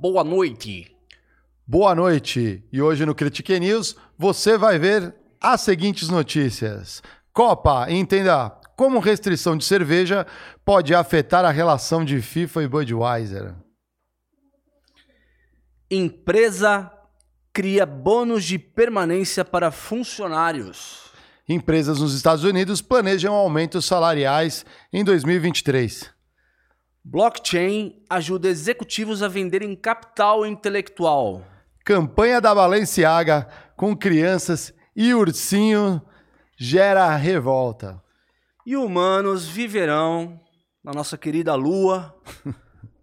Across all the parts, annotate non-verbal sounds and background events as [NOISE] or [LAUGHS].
Boa noite. Boa noite. E hoje no Critique News você vai ver as seguintes notícias. Copa, entenda como restrição de cerveja pode afetar a relação de FIFA e Budweiser. Empresa cria bônus de permanência para funcionários. Empresas nos Estados Unidos planejam aumentos salariais em 2023. Blockchain ajuda executivos a venderem capital intelectual. Campanha da Balenciaga com crianças e ursinho gera revolta. E humanos viverão na nossa querida Lua [LAUGHS]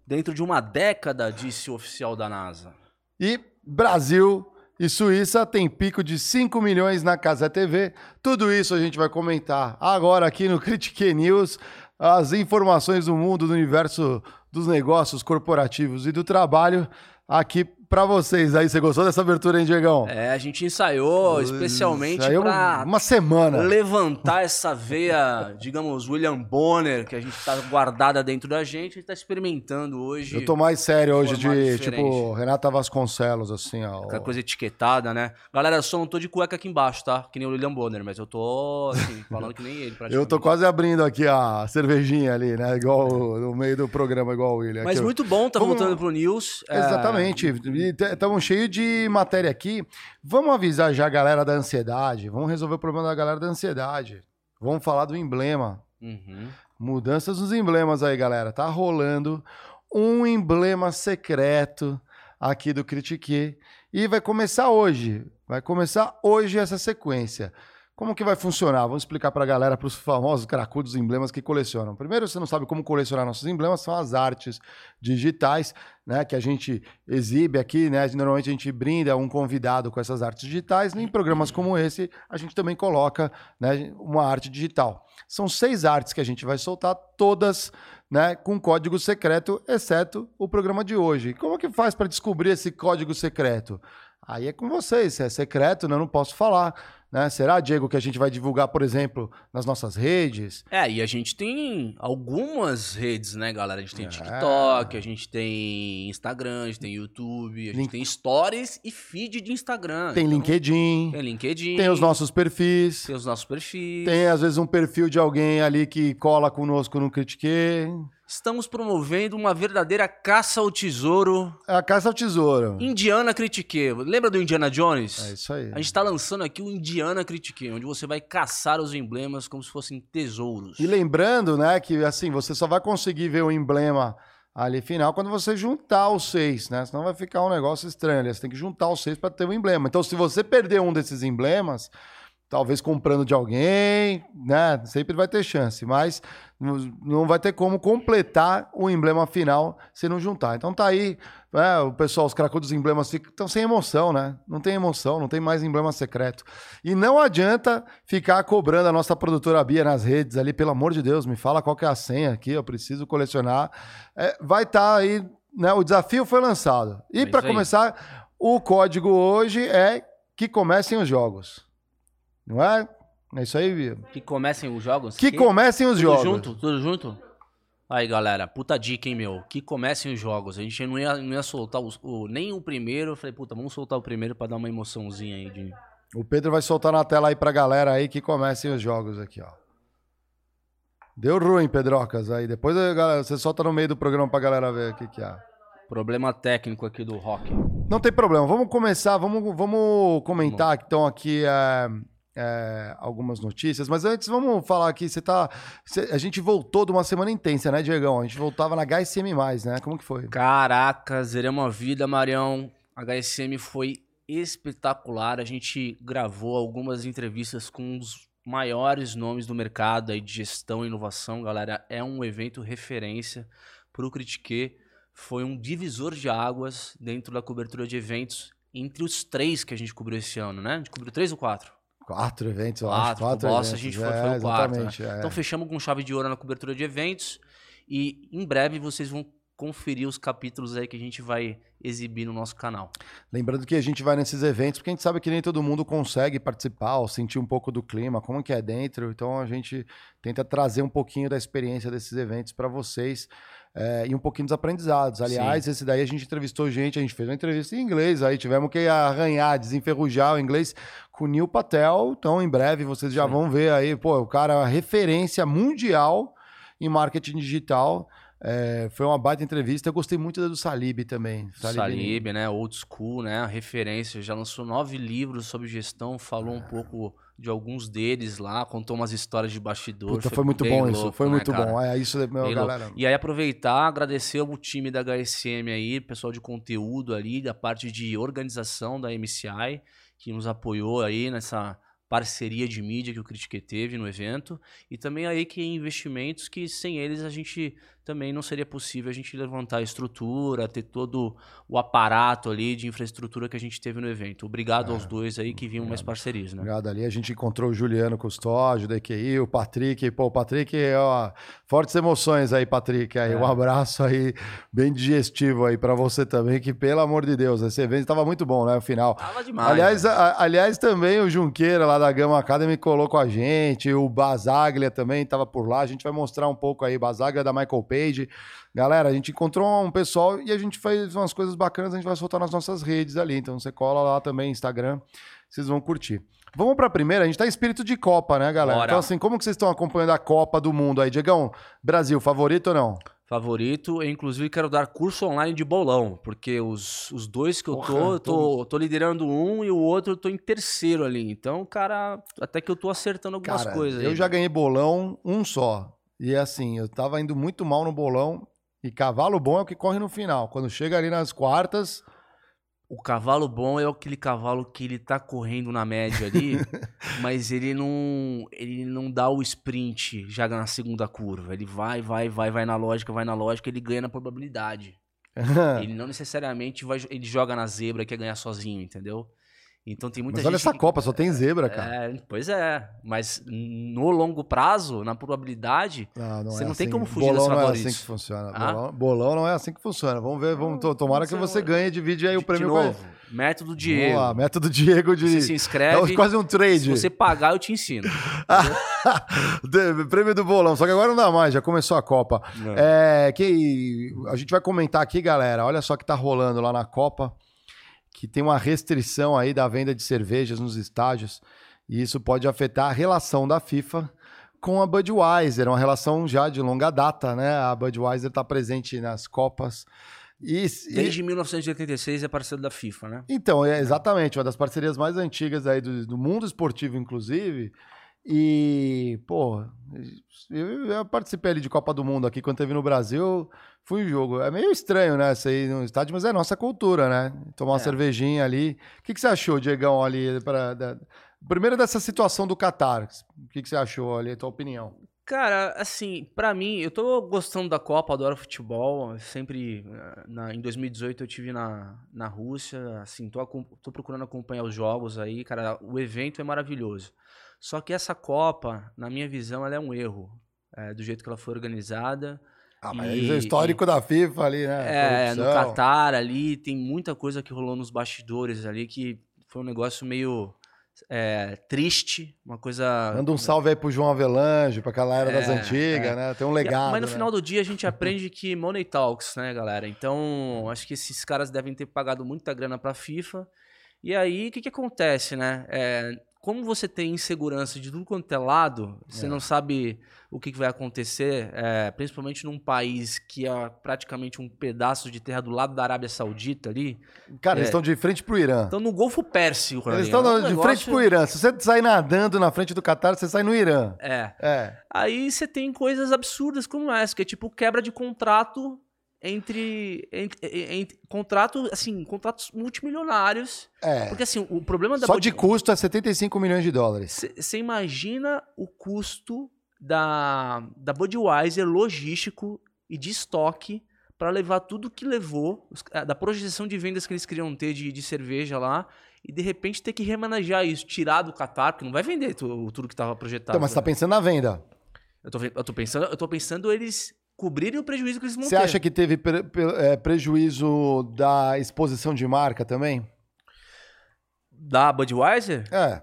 dentro de uma década, disse o oficial da NASA. E Brasil e Suíça tem pico de 5 milhões na Casa TV. Tudo isso a gente vai comentar agora aqui no Critique News. As informações do mundo, do universo dos negócios corporativos e do trabalho aqui para vocês aí. Você gostou dessa abertura, hein, Diegão? É, a gente ensaiou especialmente Saiu para uma semana. levantar essa veia, digamos, William Bonner, que a gente tá guardada dentro da gente, a gente tá experimentando hoje. Eu tô mais sério hoje de, diferente. tipo, Renata Vasconcelos, assim, ó. Aquela coisa etiquetada, né? Galera, só não tô de cueca aqui embaixo, tá? Que nem o William Bonner, mas eu tô, assim, [LAUGHS] falando que nem ele. Eu tô quase abrindo aqui a cervejinha ali, né? Igual no meio do programa, igual o William. Mas Aqui, muito bom tá Vamos- voltando pro News. É, Exatamente. Estamos cheios de matéria aqui. Vamos avisar já a galera da ansiedade. Vamos resolver o problema da galera da ansiedade. Vamos falar do emblema. uhum. Mudanças nos emblemas aí, galera. Tá rolando um emblema secreto aqui do Critique. E vai começar hoje. Vai começar hoje essa sequência. Como que vai funcionar? Vamos explicar para a galera, para os famosos cracudos emblemas que colecionam. Primeiro, você não sabe como colecionar nossos emblemas, são as artes digitais, né, que a gente exibe aqui, né? Normalmente a gente brinda um convidado com essas artes digitais. Em programas como esse, a gente também coloca, né, uma arte digital. São seis artes que a gente vai soltar, todas né, com código secreto, exceto o programa de hoje. Como que faz para descobrir esse código secreto? Aí é com vocês, se é secreto, né, eu não posso falar. Né? Será, Diego, que a gente vai divulgar, por exemplo, nas nossas redes? É, e a gente tem algumas redes, né, galera? A gente tem É. TikTok, a gente tem Instagram, a gente tem YouTube, a gente Link- tem Stories e feed de Instagram. Tem Então, LinkedIn, Tem LinkedIn. tem os nossos perfis, Tem os nossos perfis. tem às vezes um perfil de alguém ali que cola conosco no Critique. Estamos promovendo uma verdadeira caça ao tesouro É a caça ao tesouro. Indiana Critique. Lembra do Indiana Jones? É isso aí. A gente tá lançando aqui o Indiana Critique, onde você vai caçar os emblemas como se fossem tesouros. E lembrando, né, que assim, você só vai conseguir ver o emblema ali final quando você juntar os seis, né? Senão vai ficar um negócio estranho. Você tem que juntar os seis para ter o emblema. Então, se você perder um desses emblemas, talvez comprando de alguém, né? Sempre vai ter chance, mas não- vai ter como completar o emblema final se não juntar. Então tá aí, né, o pessoal, os cracudos emblemas estão sem emoção, né? Não tem emoção, não tem mais emblema secreto. E não adianta ficar cobrando a nossa produtora Bia nas redes ali, pelo amor de Deus, me fala qual que é a senha aqui, eu preciso colecionar. É, vai estar aí, né? O desafio foi lançado. E É para começar, o código hoje é que comecem os jogos. Não é? É isso aí, Bia? Que comecem os jogos. Que comecem os tudo jogos. junto? Tudo junto? Aí, galera, puta dica, hein, meu? Que comecem os jogos. A gente não ia, não ia soltar os- o, nem o primeiro. Eu falei, puta, vamos soltar o primeiro pra dar uma emoçãozinha aí de. O Pedro vai soltar na tela aí pra galera aí que comecem os jogos aqui, ó. Deu ruim, Pedrocas, aí. Depois galera, você solta no meio do programa pra galera ver o que que é. Problema técnico aqui do rock. Não tem problema. Vamos começar, vamos, vamos comentar então aqui é, é, algumas notícias. Mas antes, vamos falar aqui. Você tá. você- a gente voltou de uma semana intensa, né, Diegão? A gente voltava na HSM, né? Como que foi? Caraca, zeramos a vida, Marião. HSM foi espetacular. A gente gravou algumas entrevistas com os maiores nomes do mercado aí de gestão e inovação, galera. É um evento referência pro Critique. Foi um divisor de águas dentro da cobertura de eventos entre os três que a gente cobriu esse ano, né? A gente cobriu três ou quatro? Quatro eventos, eu acho. Quatro, Quatro o Bossa, eventos. a gente foi, é, foi o quarto, né? É. Então fechamos com chave de ouro na cobertura de eventos e em breve vocês vão conferir os capítulos aí que a gente vai exibir no nosso canal. Lembrando que a gente vai nesses eventos porque a gente sabe que nem todo mundo consegue participar ou sentir um pouco do clima, como que é dentro. Então a gente tenta trazer um pouquinho da experiência desses eventos para vocês. é, e um pouquinho dos aprendizados. Aliás, Sim. esse daí a gente entrevistou gente, a gente fez uma entrevista em inglês, aí tivemos que arranhar, desenferrujar o inglês com o Neil Patel. Então, em breve, vocês já Sim. vão ver aí, pô, o cara é referência mundial em marketing digital. É, foi uma baita entrevista. Eu gostei muito da do Salib também. Salib, Salib né? Old school, né? A referência. Já lançou nove livros sobre gestão, falou é. um pouco de alguns deles lá, contou umas histórias de bastidor. Puta, foi, foi muito bom louco, isso, foi né, muito cara? bom. É isso, meu galera. E aí aproveitar, agradecer o time da HSM aí, pessoal de conteúdo ali, da parte de organização da MCI, que nos apoiou aí nessa parceria de mídia que o Critique teve no evento e também aí que investimentos que sem eles a gente também não seria possível a gente levantar a estrutura, ter todo o aparato ali de infraestrutura que a gente teve no evento. Obrigado é, aos dois aí que vinham mais parcerias, né? Obrigado ali. A gente encontrou o Juliano Custódio da EQI, o Patrick. Pô, o Patrick, ó, fortes emoções aí, Patrick. Aí, é. Um abraço aí, bem digestivo aí para você também, que pelo amor de Deus, esse evento estava muito bom, né? O final. Tava demais. Aliás, a, aliás, também o Junqueira lá da Gama Academy colou com a gente, o Basaglia também estava por lá. A gente vai mostrar um pouco aí, Basaglia da Michael Page page. Galera, a gente encontrou um pessoal e a gente faz umas coisas bacanas, a gente vai soltar nas nossas redes ali. Então você cola lá também, Instagram, vocês vão curtir. Vamos para a primeira, a gente tá em espírito de Copa, né, galera? Bora. Então, assim, como que vocês estão acompanhando a Copa do Mundo aí? Diegão, Brasil, favorito ou não? Favorito, eu inclusive quero dar curso online de bolão, porque os, os dois que eu Porra, tô, eu tô, tô liderando um e o outro eu tô em terceiro ali. Então, cara, até que eu tô acertando algumas cara, coisas. Eu aí, já ganhei bolão um só. E assim, eu tava indo muito mal no bolão. E cavalo bom é o que corre no final. Quando chega ali nas quartas. O cavalo bom é aquele cavalo que ele tá correndo na média ali, [LAUGHS] mas ele não, ele não dá o sprint já na segunda curva. Ele vai, vai, vai, vai na lógica, vai na lógica, ele ganha na probabilidade. [LAUGHS] ele não necessariamente vai, ele joga na zebra que é ganhar sozinho, entendeu? Então tem muita mas gente. olha essa que... Copa, só tem zebra, cara. É, pois é. Mas no longo prazo, na probabilidade, não, não você é não assim. tem como fugir Bolão não é assim que funciona. Ah? Bolão, bolão, não é assim que funciona. Vamos ver, vamos, tomara que você ganhe, divide aí o prêmio. De novo, método Diego. Vamos lá, método Diego de. Você se inscreve. É quase um trade. Se você pagar, eu te ensino. [LAUGHS] prêmio do bolão. Só que agora não dá mais, já começou a Copa. É, que a gente vai comentar aqui, galera. Olha só que tá rolando lá na Copa que tem uma restrição aí da venda de cervejas nos estádios e isso pode afetar a relação da FIFA com a Budweiser, uma relação já de longa data, né? A Budweiser está presente nas Copas. E, Desde e... 1986 é parceiro da FIFA, né? Então, é exatamente, uma das parcerias mais antigas aí do, do mundo esportivo, inclusive. E, pô, eu, participei ali de Copa do Mundo aqui quando teve no Brasil. Fui um jogo. É meio estranho, né? Isso aí no estádio, mas é nossa cultura, né? Tomar uma é. cervejinha ali. O que, que você achou, Diegão, ali? Pra, da... Primeiro dessa situação do Qatar. O que, que você achou ali, a tua opinião? Cara, assim, para mim, eu tô gostando da Copa, adoro futebol. Sempre, na, em 2018 eu tive na, na Rússia, assim, tô, tô procurando acompanhar os jogos aí, cara. O evento é maravilhoso. Só que essa Copa, na minha visão, ela é um erro. É, do jeito que ela foi organizada. Ah, mas e, é o histórico e, da FIFA ali, né? É, no Qatar ali, tem muita coisa que rolou nos bastidores ali que foi um negócio meio é, triste, uma coisa. Manda um salve aí pro João Avelange, pra aquela era é, das antigas, é. né? Tem um legado. Mas no né? final do dia a gente aprende que money talks, né, galera? Então, acho que esses caras devem ter pagado muita grana pra FIFA. E aí, o que, que acontece, né? É, como você tem insegurança de tudo quanto é lado, você é. não sabe o que, vai acontecer, é, principalmente num país que é praticamente um pedaço de terra do lado da Arábia Saudita ali. Cara, é, eles estão de frente pro Irã. Estão no Golfo Pérsico. Eles estão um de negócio... frente pro Irã. Se você sair nadando na frente do Catar, você sai no Irã. É. é. Aí você tem coisas absurdas como essa, que é tipo quebra de contrato entre, entre, entre, contrato, assim, contratos multimilionários. É. Porque assim, o problema da Só de custo é 75 milhões de dólares. Você imagina o custo da, da Budweiser logístico e de estoque para levar tudo que levou, da projeção de vendas que eles queriam ter de, de cerveja lá, e de repente ter que remanejar isso, tirar do Qatar, porque não vai vender tudo, tudo que estava projetado. Então, mas você tá pensando na venda. Eu tô, eu tô pensando, eu tô pensando eles cobrirem o prejuízo que eles vão Você ter. Você acha que teve pre, pre, é, prejuízo da exposição de marca também? Da Budweiser? É.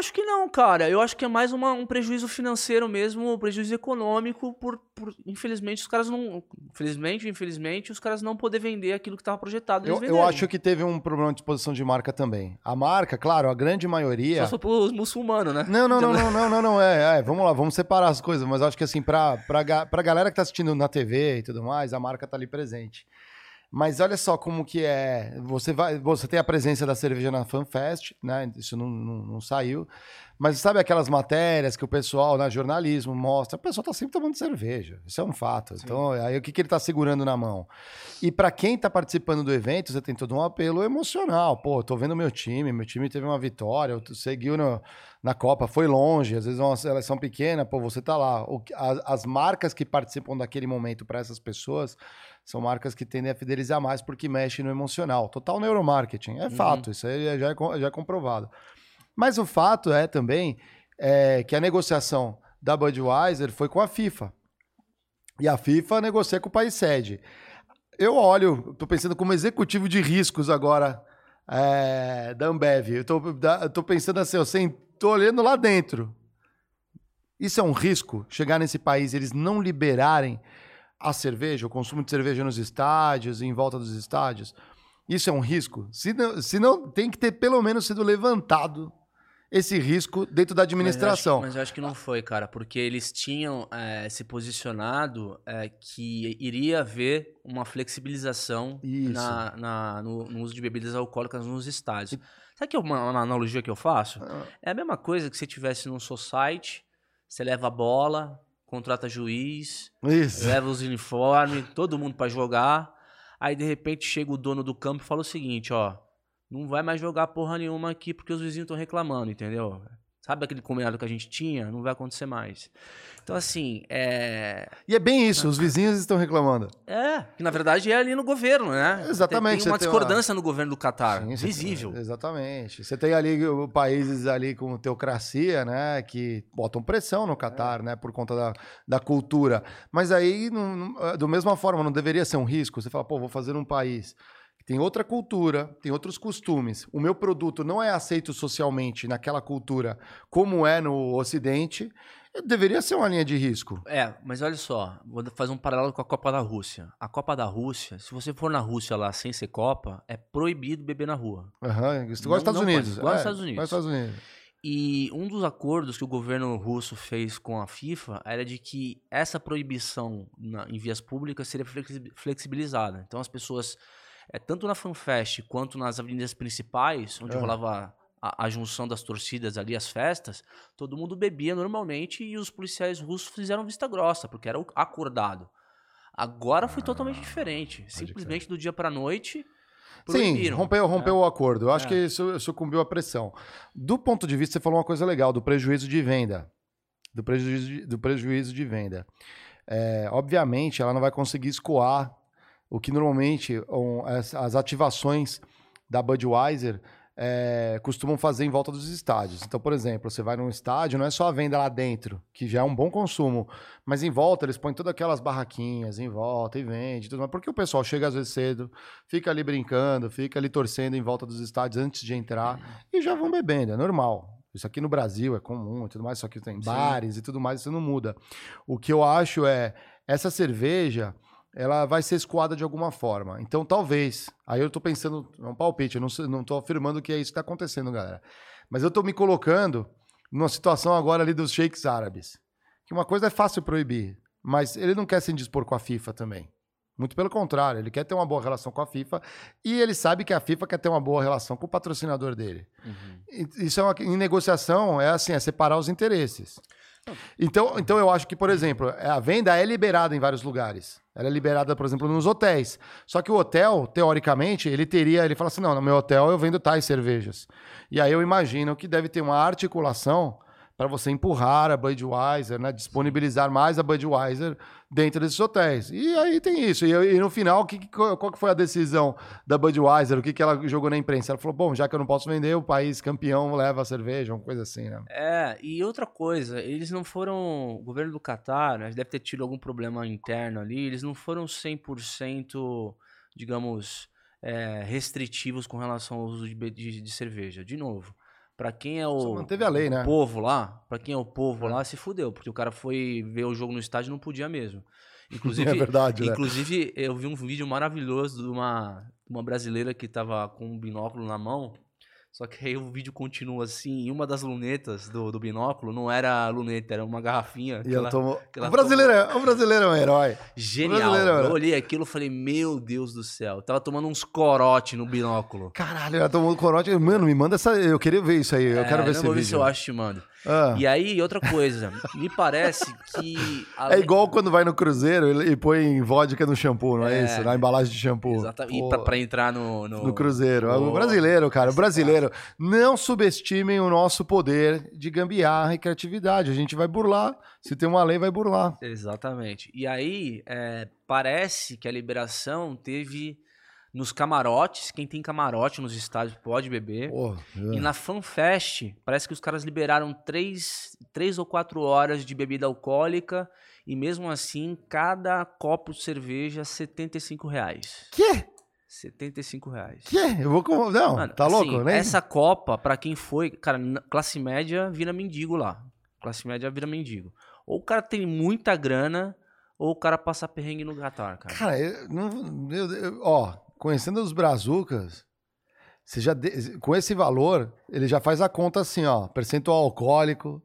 Eu acho que não, cara. Eu acho que é mais uma, um prejuízo financeiro mesmo, um prejuízo econômico por, por infelizmente os caras não, infelizmente, infelizmente os caras não poder vender aquilo que estava projetado. Eu, eu, acho que teve um problema de exposição de marca também. A marca, claro, a grande maioria. Só para os muçulmanos, né? Não, não, não, não, não, não, não, é, é, vamos lá, vamos separar as coisas. Mas acho que assim, para para galera que tá assistindo na TV e tudo mais, a marca tá ali presente. Mas olha só como que é. Você vai, você tem a presença da cerveja na FanFest, né? Isso não, não, não, saiu. Mas sabe aquelas matérias que o pessoal, na né, jornalismo, mostra? O pessoal tá sempre tomando cerveja. Isso é um fato. Sim. Então, aí o que, que ele tá segurando na mão? E para quem tá participando do evento, você tem todo um apelo emocional. Pô, tô vendo meu time, meu time teve uma vitória, seguiu no, na Copa, foi longe, às vezes é uma seleção pequena, pô, você tá lá. O, as, as marcas que participam daquele momento para essas pessoas são marcas que tendem a fidelizar mais porque mexem no emocional. Total neuromarketing. É uhum. fato, isso aí já é, já é comprovado. Mas o fato é também é, que a negociação da Budweiser foi com a FIFA. E a FIFA negocia com o país sede. Eu olho, estou pensando como executivo de riscos agora é, da Ambev. Eu estou pensando assim, eu estou olhando lá dentro. Isso é um risco, chegar nesse país eles não liberarem a cerveja, o consumo de cerveja nos estádios e em volta dos estádios, isso é um risco? Se não, se não tem que ter pelo menos sido levantado esse risco dentro da administração. Mas eu acho, mas eu acho que não foi, cara, porque eles tinham é, se posicionado é, que iria haver uma flexibilização na, na no, no, uso de bebidas alcoólicas nos estádios. Sabe que é uma, uma analogia que eu faço? Ah. É a mesma coisa que se tivesse num society, você leva a bola, contrata juiz, Isso. leva os uniformes, todo mundo para jogar. Aí de repente chega o dono do campo e fala o seguinte, ó, não vai mais jogar porra nenhuma aqui porque os vizinhos estão reclamando, entendeu? Sabe aquele combinado que a gente tinha? Não vai acontecer mais. Então, assim, é. E é bem isso, os vizinhos estão reclamando. É, que na verdade é ali no governo, né? Exatamente. Tem, tem uma discordância uma... no governo do Catar, Sim, visível. Tem, exatamente. Você tem ali países ali com teocracia, né, que botam pressão no Catar, é. né, por conta da, da cultura. Mas aí, não, da mesma forma, não deveria ser um risco. Você fala, pô, vou fazer um país tem outra cultura, tem outros costumes. O meu produto não é aceito socialmente naquela cultura como é no Ocidente. Deveria ser uma linha de risco. É, mas olha só, vou fazer um paralelo com a Copa da Rússia. A Copa da Rússia, se você for na Rússia lá sem ser Copa, é proibido beber na rua. Aham, uhum, igual nos Estados Unidos. Igual é, Estados Unidos. Igual Estados Unidos. E um dos acordos que o governo russo fez com a FIFA era de que essa proibição na, em vias públicas seria flexibilizada. Então as pessoas é, tanto na FanFest quanto nas avenidas principais, onde é. rolava a, a, junção das torcidas ali, as festas, todo mundo bebia normalmente e os policiais russos fizeram vista grossa, porque era acordado. Agora foi ah, totalmente diferente. Simplesmente do dia para noite. Sim, rompeu, rompeu é. o acordo. Eu acho é. que isso sucumbiu à pressão. Do ponto de vista, você falou uma coisa legal, do prejuízo de venda. Do prejuízo de, do prejuízo de venda. É, obviamente, ela não vai conseguir escoar o que normalmente um, as, as, ativações da Budweiser é, costumam fazer em volta dos estádios. Então, por exemplo, você vai num estádio, não é só a venda lá dentro, que já é um bom consumo, mas em volta eles põem todas aquelas barraquinhas em volta e vende tudo mais. Porque o pessoal chega às vezes cedo, fica ali brincando, fica ali torcendo em volta dos estádios antes de entrar e já vão bebendo, é normal. Isso aqui no Brasil é comum e tudo mais, só que tem bares e tudo mais, isso não muda. O que eu acho é essa cerveja ela vai ser escoada de alguma forma. Então, talvez. Aí eu estou pensando, é um palpite, eu não estou afirmando que é isso que está acontecendo, galera. Mas eu estou me colocando numa situação agora ali dos sheiks árabes. Que uma coisa é fácil proibir, mas ele não quer se indispor com a FIFA também. Muito pelo contrário, ele quer ter uma boa relação com a FIFA e ele sabe que a FIFA quer ter uma boa relação com o patrocinador dele. Uhum. Isso é uma, em negociação é assim, é separar os interesses. Então, então eu acho que, por exemplo, a venda é liberada em vários lugares. Ela é liberada, por exemplo, nos hotéis. Só que o hotel, teoricamente, ele teria, ele fala assim: não, no meu hotel eu vendo tais cervejas. E aí eu imagino que deve ter uma articulação para você empurrar a Budweiser, né? disponibilizar mais a Budweiser dentro desses hotéis. E aí tem isso. E, e no final, que, qual que foi a decisão da Budweiser? O que, que ela jogou na imprensa? Ela falou: bom, já que eu não posso vender, o país campeão leva a cerveja, uma coisa assim, né? É, e outra coisa, eles não foram. O governo do Catar, né, deve ter tido algum problema interno ali, eles não foram 100%, digamos, é, restritivos com relação ao uso de, de, de cerveja. De novo Pra quem é Só o, manteve a lei, né? povo lá, pra quem é o povo lá, se fudeu, porque o cara foi ver o jogo no estádio e não podia mesmo. [LAUGHS] Inclusive, é verdade, né? Inclusive, eu vi um vídeo maravilhoso de uma, uma brasileira que tava com um binóculo na mão. Só que aí o vídeo continua assim, e uma das lunetas do, do binóculo não era luneta, era uma garrafinha. E que eu ela- tomo... ela o, brasileiro é, o brasileiro é um herói. Genial. brasileiro era- Eu olhei aquilo e falei, meu Deus do céu. Eu tava tomando uns corote no binóculo. Caralho, ela tomou corote. Mano, me manda essa. Eu queria ver isso aí. Eu É, quero ver eu esse vou ver vídeo. se eu acho te mando. Ah. E aí, outra coisa, me parece que. É além- igual quando vai no cruzeiro e põe vodka no shampoo, não é, É. isso? Na embalagem de shampoo. Exatamente. E Pô, pra, pra entrar no. No, No cruzeiro. no- O brasileiro, cara. O brasileiro. Não subestimem o nosso poder de gambiarra e criatividade. A gente vai burlar. Se tem uma lei, vai burlar. Exatamente. E aí, é, parece que a liberação teve nos camarotes. Quem tem camarote nos estádios pode beber. Pô, E na FanFest, parece que os caras liberaram três, três ou quatro horas de bebida alcoólica. E mesmo assim, cada copo de cerveja, 75 reais. Quê? 75 reais. Quê? Eu vou com. Não, Mano, tá assim, louco, né? Essa Copa, pra quem foi, cara, classe média vira mendigo lá. Classe média vira mendigo. Ou o cara tem muita grana, ou o cara passa perrengue no Qatar, cara. Cara, eu não. eu- eu- ó, conhecendo os brazucas, você já de- com esse valor, ele já faz a conta assim, ó, percentual alcoólico.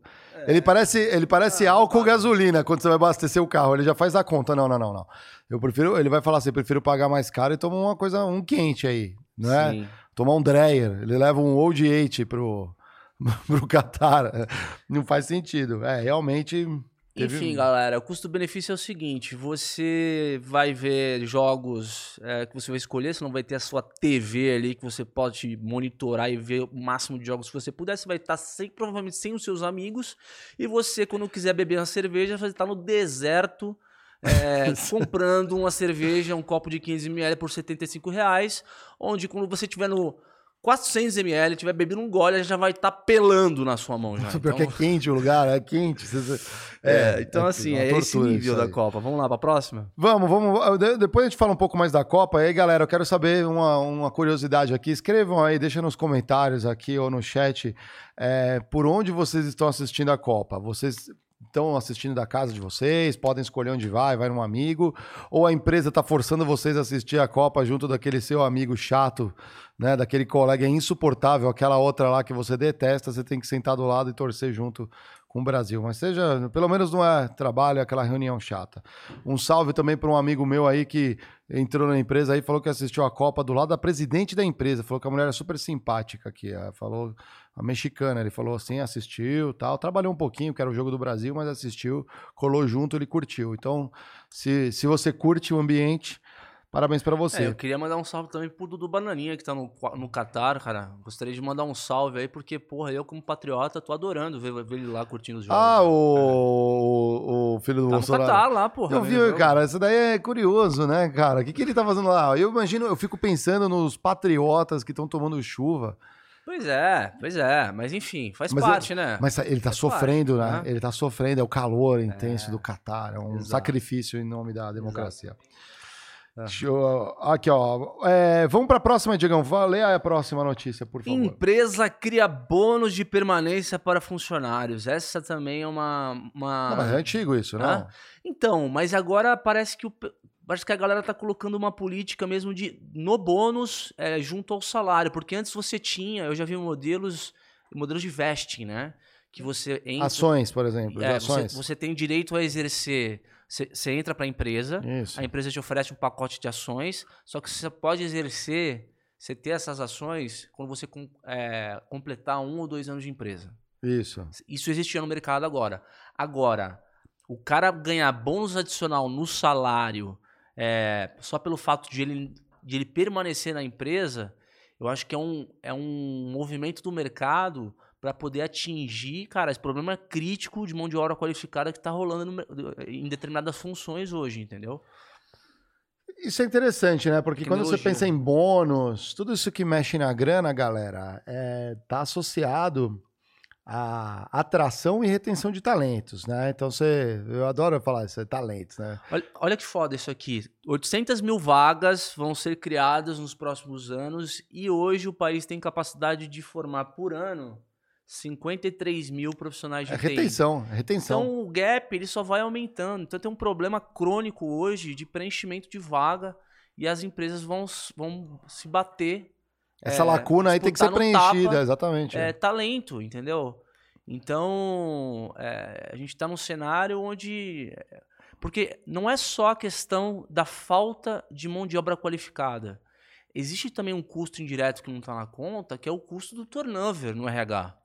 Ele parece, ele parece Ah, álcool para. gasolina quando você vai abastecer o carro. Ele já faz a conta. Não, não, não, não. Eu prefiro, ele vai falar assim, prefiro pagar mais caro e tomar uma coisa, um quente aí, não é? Sim. Tomar um Dreyer. Ele leva um Old 8 pro [LAUGHS] pro Qatar. Não faz sentido. É, realmente Teve- Enfim, galera, o custo-benefício é o seguinte: você vai ver jogos é, que você vai escolher, você não vai ter a sua TV ali que você pode monitorar e ver o máximo de jogos que você puder. Você vai estar sem, provavelmente sem os seus amigos. E você, quando quiser beber uma cerveja, vai estar no deserto. é, [LAUGHS] comprando uma cerveja, um copo de 15ml por 75 reais, onde quando você tiver no 400ml, tiver bebendo um gole, já vai estar pelando na sua mão já. [LAUGHS] Porque é quente o lugar, é quente. você- É, então assim, uma é esse nível da. Copa. Vamos lá pra próxima? Vamos, vamos. de- Depois a gente fala um pouco mais da Copa. E aí, galera, eu quero saber uma, uma curiosidade aqui. Escrevam aí, deixa nos comentários aqui ou no chat é, por onde vocês estão assistindo a Copa. Vocês estão assistindo da casa de vocês, podem escolher onde vai, vai num amigo, ou a empresa está forçando vocês a assistir a Copa junto daquele seu amigo chato, né? Daquele colega insuportável, aquela outra lá que você detesta, você tem que sentar do lado e torcer junto com o Brasil. Mas seja, pelo menos não é trabalho, é aquela reunião chata. Um salve também para um amigo meu aí que entrou na empresa aí, falou que assistiu a Copa do lado da presidente da empresa, falou que a mulher é super simpática aqui, eh, falou a mexicana, ele falou assim, assistiu, tal, trabalhou um pouquinho, que era o jogo do Brasil, mas assistiu, colou junto, ele curtiu. Então, se, se você curte o ambiente, parabéns para você. É, eu queria mandar um salve também pro Dudu Bananinha, que tá no, no Catar, cara. Gostaria de mandar um salve aí, porque, porra, eu como patriota tô adorando ver, ver ele lá curtindo os jogos. ah, né? o, o filho do Tá no Bolsonaro. Catar lá, porra. Eu o vi, cara, isso daí é curioso, né, cara? O que, que ele tá fazendo lá? Eu imagino, eu fico pensando nos patriotas que estão tomando chuva. Pois é, pois é. Mas enfim, faz Mas parte, né? Mas ele tá Faz sofrendo, parte, né? né? Ele tá sofrendo, é o calor intenso do Catar, é um exato. sacrifício em nome da democracia. É. Deixa eu- Aqui, ó. É, vamos pra próxima, Diegão. Lê a próxima notícia, por favor. Empresa cria bônus de permanência para funcionários. Essa também é uma. uma... Não, mas é antigo isso? Ah, Então, mas agora parece que o. Parece que a galera tá colocando uma política mesmo de no bônus é, junto ao salário, porque antes você tinha, eu já vi modelos, modelos de vesting, né? Que você entra, Ações, por exemplo. é, você, ações. você tem direito a exercer, você, você entra para a empresa, Isso. a empresa te oferece um pacote de ações, só que você pode exercer, você ter essas ações quando você é, completar um ou dois anos de empresa. Isso. Isso existia no mercado agora. Agora, o cara ganhar bônus adicional no salário é, só pelo fato de ele, de ele permanecer na empresa, eu acho que é um, é um movimento do mercado para poder atingir, cara, esse problema crítico de mão de obra qualificada que está rolando no em determinadas funções hoje, entendeu? Isso é interessante, né? Porque quando você pensa em bônus, tudo isso que mexe na grana, galera, é, tá associado à atração e retenção de talentos, né? Então você, eu adoro falar isso, é talentos, né? Olha, olha que foda isso aqui. 800 mil vagas vão ser criadas nos próximos anos e hoje o país tem capacidade de formar por ano 53 mil profissionais de É retenção, é retenção. Então o gap ele só vai aumentando. Então tem um problema crônico hoje de preenchimento de vaga e as empresas vão, vão se bater. Essa é, lacuna aí tem que ser preenchida, tapa, exatamente. É, talento, entendeu? Então é, a gente está num cenário onde. Porque não é só a questão da falta de mão de obra qualificada. Existe também um custo indireto que não está na conta, que é o custo do turnover no RH.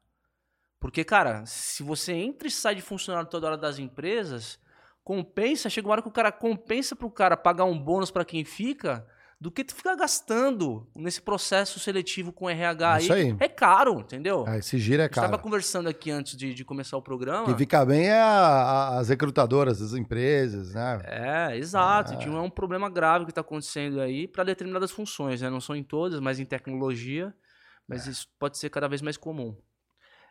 Porque, cara, se você entra e sai de funcionário toda hora das empresas, compensa, chega uma hora que o cara compensa pro cara pagar um bônus para quem fica, do que tu ficar gastando nesse processo seletivo com RH Isso aí. É caro, entendeu? Ah, esse gira é caro. conversando aqui antes de, de começar o programa. Quem fica bem é a- a- as recrutadoras, as empresas, né? É, exato. Ah. Tinha um problema grave que está acontecendo aí para determinadas funções, né? Não são em todas, mas em tecnologia. Mas isso pode ser cada vez mais comum.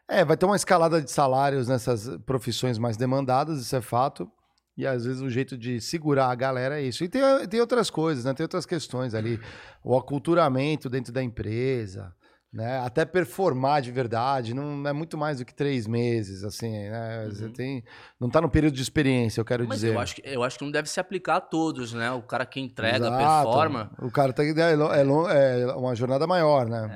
É, vai ter uma escalada de salários nessas profissões mais demandadas, isso é fato. E às vezes o jeito de segurar a galera é isso. E tem, tem outras coisas, né? Tem outras questões ali. O aculturamento dentro da empresa, né? Até performar de verdade, não é muito mais do que três meses, assim, né? Você Uhum. tem, não tá no período de experiência, eu quero Mas dizer. eu acho, que, eu acho que não deve se aplicar a todos, né? O cara que entrega, Exato. performa. O cara tem é, é, é uma jornada maior, né?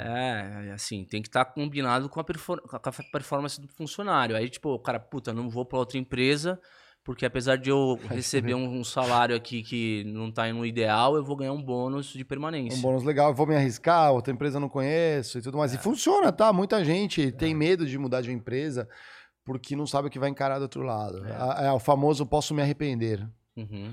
É, assim, tem que estar combinado com a, com a performance do funcionário. Aí, tipo, o cara, puta, não vou para outra empresa, porque apesar de eu [LAUGHS] receber um, um salário aqui que não tá no ideal, eu vou ganhar um bônus de permanência. Um bônus legal, eu vou me arriscar, outra empresa eu não conheço e tudo mais. E funciona, tá? Muita gente tem medo de mudar de empresa porque não sabe o que vai encarar do outro lado. É, é o famoso posso me arrepender, Uhum.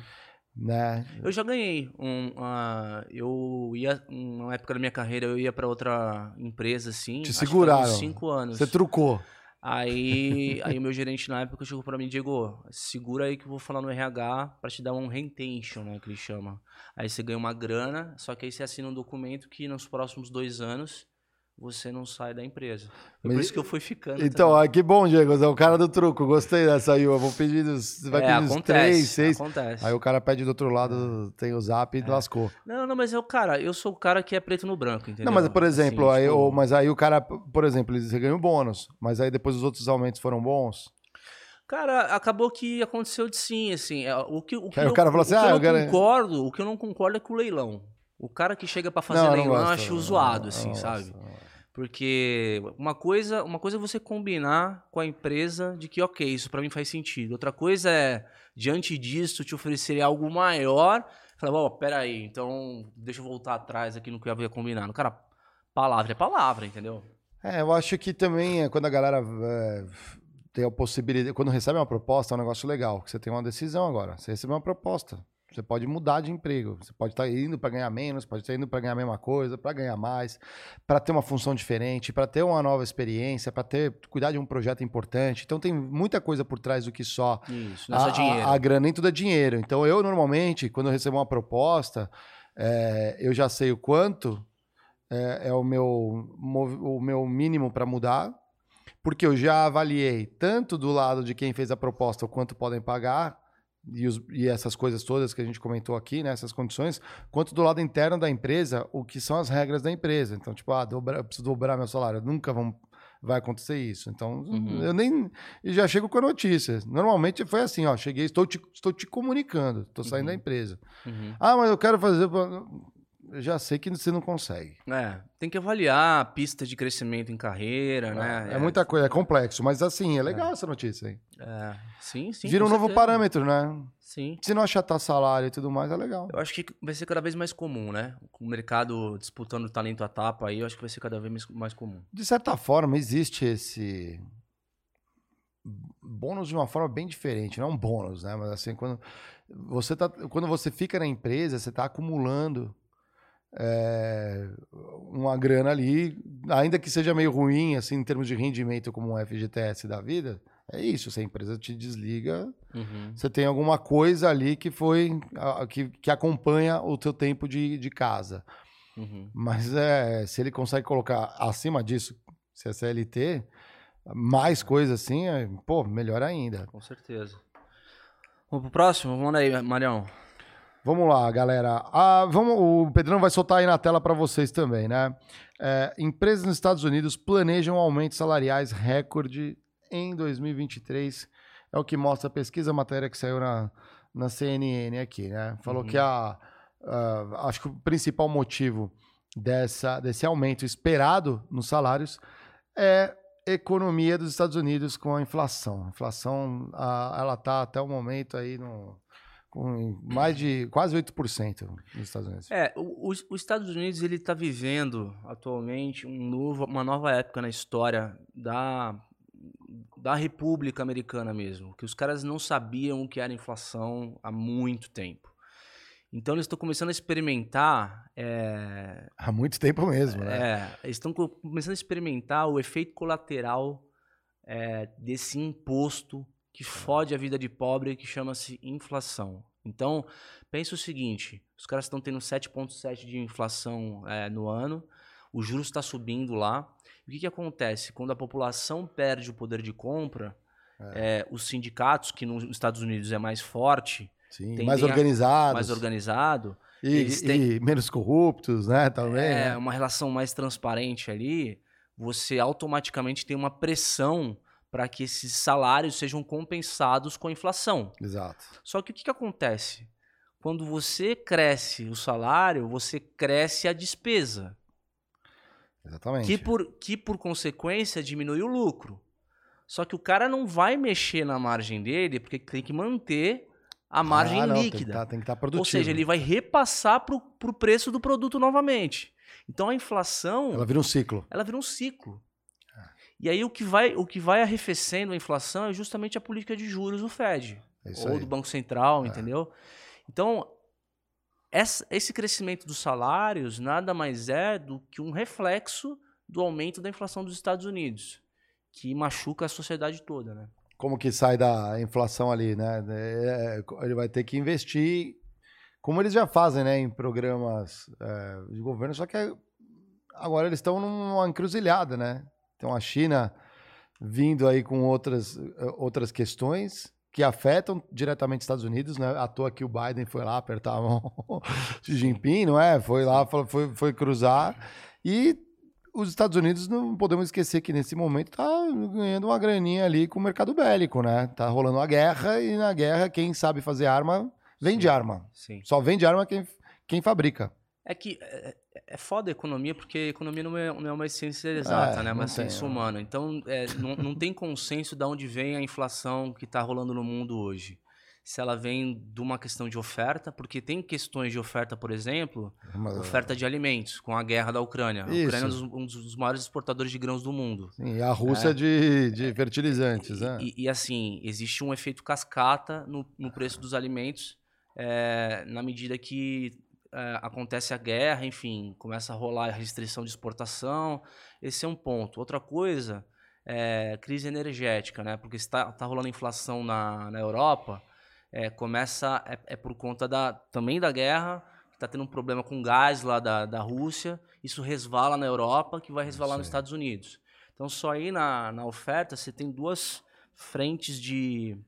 né? Eu já ganhei um. ah, eu ia. Uma época da minha carreira, eu ia pra outra empresa, assim. Te seguraram. uns cinco anos. Você trucou. Aí, aí o meu gerente na época chegou pra mim Diego, segura aí que eu vou falar no RH pra te dar um retention, né, que ele chama. Aí você ganha uma grana, só que aí você assina um documento que nos próximos dois anos você não sai da empresa. Mas por isso que eu fui ficando. Então, ah, que bom, Diego. Você é o cara do truco. Gostei dessa aí. Eu vou pedir. Você vai é, pedir acontece, três, seis. acontece. Aí o cara pede do outro lado, tem o zap e lascou. Não, não, mas eu, cara, eu sou o cara que é preto no branco, entendeu? Não, mas por exemplo, Assim, aí, tipo, o- mas aí o cara, por exemplo, você ganha um bônus, mas aí depois os outros aumentos foram bons. Cara, acabou que aconteceu de sim, assim. é, O que, o que Aí o eu, cara falou assim, o "Ah, eu eu concordo, o que eu não concordo é com o leilão. O cara que chega pra fazer Não, leilão, eu acho zoado, assim, sabe? gosto. Porque uma coisa, uma coisa é você combinar com a empresa de que, ok, isso pra mim faz sentido. Outra coisa é, diante disso, te oferecer algo maior. Falar, ó, peraí, então deixa eu voltar atrás aqui no que eu havia combinado. Cara, palavra é palavra, entendeu? É, eu acho que também é quando a galera é, tem a possibilidade, quando recebe uma proposta, é um negócio legal, que você tem uma decisão agora. Você recebeu uma proposta, você pode mudar de emprego, você pode estar indo para ganhar menos, pode estar indo para ganhar a mesma coisa, para ganhar mais, para ter uma função diferente, para ter uma nova experiência, para ter cuidar de um projeto importante. Então tem muita coisa por trás do que só Isso, não é a, dinheiro. A, a grana nem tudo é dinheiro. Então, eu normalmente, quando eu recebo uma proposta, é, eu já sei o quanto é, é o, meu, o meu mínimo para mudar, porque eu já avaliei tanto do lado de quem fez a proposta o quanto podem pagar. E, os- e essas coisas todas que a gente comentou aqui, né, essas condições, quanto do lado interno da empresa, o que são as regras da empresa. Então, tipo, ah, dobra, eu preciso dobrar meu salário. Nunca vão, vai acontecer isso. Então, Uhum. eu nem. E já chego com a notícia. Normalmente foi assim, ó. Cheguei, estou te, estou te comunicando, estou saindo Uhum. da empresa. Uhum. Ah, mas eu quero fazer. Eu já sei que você não consegue. É, tem que avaliar a pista de crescimento em carreira, né? É, muita coisa, é complexo, mas assim, é legal essa notícia aí. É, sim, sim. Vira um novo certeza. parâmetro, né? Sim. Se não achatar salário e tudo mais, é legal. Eu acho que vai ser cada vez mais comum, né? O mercado disputando talento à tapa aí, eu acho que vai ser cada vez mais- mais comum. De certa forma, existe esse bônus de uma forma bem diferente. Não é um bônus, né? Mas assim, quando você, tá, quando você fica na empresa, você está acumulando é, uma grana ali, ainda que seja meio ruim, assim, em termos de rendimento, como um FGTS da vida. É isso, se a empresa te desliga, Uhum. você tem alguma coisa ali que foi que, que acompanha o teu tempo de, de casa. Uhum. Mas é, se ele consegue colocar acima disso, se é CLT, mais coisa assim, é, pô, melhor ainda. Com certeza. Vamos pro próximo? Manda aí, Marião. Vamos lá, galera. Ah, vamos, o Pedrão vai soltar aí na tela para vocês também, né? É, empresas nos Estados Unidos planejam aumentos salariais recorde em 2023. É o que mostra a pesquisa, a matéria que saiu na, na CNN aqui, né? Falou Uhum. que a, a- acho que o principal motivo dessa, desse aumento esperado nos salários é a economia dos Estados Unidos com a inflação. A inflação, a- ela está até o momento aí no, com mais de quase 8% nos Estados Unidos. É, os, os Estados Unidos ele está vivendo atualmente um novo, uma nova época na história da, da República Americana mesmo, que os caras não sabiam o que era inflação há muito tempo. Então eles estão começando a experimentar, é, Há muito tempo mesmo, né? é, eles estão co- começando a experimentar o efeito colateral é, desse imposto que fode a vida de pobre, que chama-se inflação. Então, pensa o seguinte: os caras estão tendo 7,7% de inflação é, no ano, o juros está subindo lá. O que, que acontece? Quando a população perde o poder de compra, é, os sindicatos, que nos Estados Unidos é mais forte, Sim, mais a- organizados. mais organizado, e, têm- e menos corruptos, né? Também. é, né? uma relação mais transparente ali, você automaticamente tem uma pressão para que esses salários sejam compensados com a inflação. Exato. Só que o que, que acontece? Quando você cresce o salário, você cresce a despesa, Exatamente. que por, que por consequência diminui o lucro. Só que o cara não vai mexer na margem dele porque tem que manter a margem Ah, não, líquida. Tem que estar produtivo. Ou seja, ele vai repassar para o preço do produto novamente. Então a inflação Ela vira um ciclo. ela vira um ciclo. E aí o que vai o que vai arrefecendo a inflação é justamente a política de juros do Fed É ou aí. do Banco Central, entendeu? Então essa- esse crescimento dos salários nada mais é do que um reflexo do aumento da inflação dos Estados Unidos, que machuca a sociedade toda, né? Como que sai da inflação ali, né? É, ele vai ter que investir, como eles já fazem, né? Em programas é, de governo, só que agora eles estão numa encruzilhada, né? Então a China vindo aí com outras, eh, outras questões que afetam diretamente os Estados Unidos, né? À toa que o Biden foi lá apertar a mão [LAUGHS] Xi Jinping, não é? Foi lá, foi, foi cruzar. E os Estados Unidos, não podemos esquecer que nesse momento tá ganhando uma graninha ali com o mercado bélico, né? Tá rolando uma guerra e na guerra quem sabe fazer arma vende Sim. arma. Sim. Só vende arma quem, quem fabrica. É que é, é foda a economia, porque a economia não é, não é uma ciência exata, É, né? É uma ciência é. humana. Então, é, não, não tem consenso de onde vem a inflação que está rolando no mundo hoje. Se ela vem de uma questão de oferta, porque tem questões de oferta, por exemplo, Mas, oferta de alimentos, com a guerra da Ucrânia. A Isso. Ucrânia é um dos- maiores exportadores de grãos do mundo. sim, e a Rússia de, de fertilizantes, né? É. E, e, assim, existe um efeito cascata no, no preço dos alimentos é, na medida que é, acontece a guerra, enfim, começa a rolar a restrição de exportação. Esse é um ponto. Outra coisa é crise energética, né? Porque está tá rolando inflação na, na Europa, é, começa é, é por conta da, também da guerra, que está tendo um problema com gás lá da, da Rússia. Isso resvala na Europa, que vai resvalar nos. Estados Unidos. Então, só aí na, na oferta você tem duas frentes de,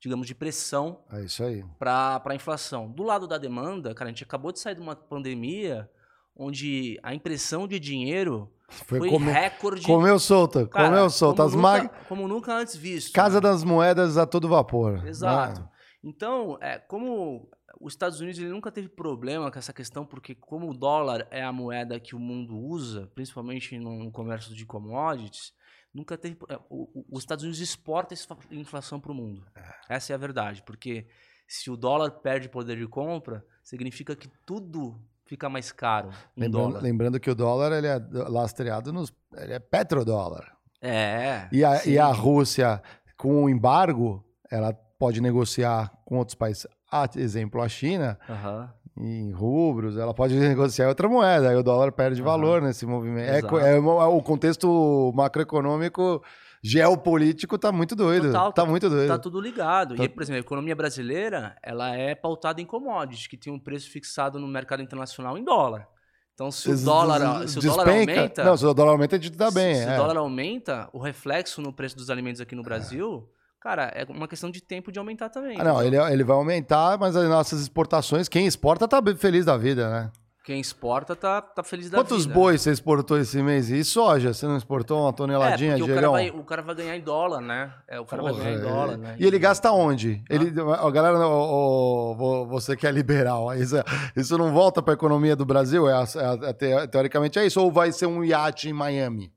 digamos, de pressão É isso aí. para a inflação. Do lado da demanda, cara, a gente acabou de sair de uma pandemia onde a impressão de dinheiro Foi, foi, come- recorde. comeu solta, cara, comeu solta. como As nunca, mag... como nunca antes visto. Casa né? das moedas a todo vapor. Exato. né? Então, é, como os Estados Unidos ele nunca teve problema com essa questão, porque como o dólar é a moeda que o mundo usa, principalmente no comércio de commodities, nunca teve. é, o- o- Os Estados Unidos exporta essa inflação para o mundo. Essa é a verdade, porque se o dólar perde poder de compra, significa que tudo fica mais caro em Lembrando, lembrando que o dólar ele é lastreado nos. Ele é petrodólar. É. E a, sim. e a Rússia, com o embargo, ela pode negociar com outros países. A, exemplo, a China, Aham. Em rubros, ela pode negociar outra moeda. Aí o dólar perde Aham. valor nesse movimento. É, é o contexto macroeconômico geopolítico tá muito doido. Total, tá muito doido. Tá tudo ligado. Tá- E, por exemplo, a economia brasileira, ela é pautada em commodities, que tem um preço fixado no mercado internacional em dólar. Então, se o dólar, se o dólar aumenta, Não, se o dólar aumenta, a gente tá se- bem. se, é. o dólar aumenta, o reflexo no preço dos alimentos aqui no Brasil Cara, é uma questão de tempo de aumentar também. Ah, não, ele, ele vai aumentar, mas as nossas exportações, quem exporta tá feliz da vida, né? Quem exporta tá, tá feliz da Quantos vida. bois você exportou esse mês? E soja? Você não exportou uma É, toneladinha, porque o cara, vai, o cara vai ganhar em dólar, né? É, o cara vai Porra, ganhar em é. dólar, né? E ele gasta onde? Ele, a galera, ô, você que é liberal, isso, isso não volta para a economia do Brasil? É, é te- teoricamente é isso? Ou vai ser um iate em Miami?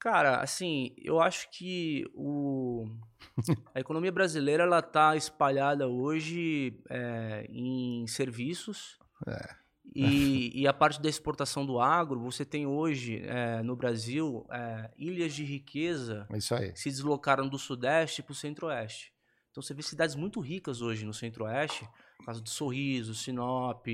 Cara, assim, eu acho que o... [LAUGHS] a economia brasileira ela tá espalhada hoje é, em serviços. E, e a parte da exportação do agro, você tem hoje é, no Brasil é, ilhas de riqueza É que se deslocaram do Sudeste para o Centro-Oeste. Então você vê cidades muito ricas hoje no Centro-Oeste, por causa do Sorriso, Sinop.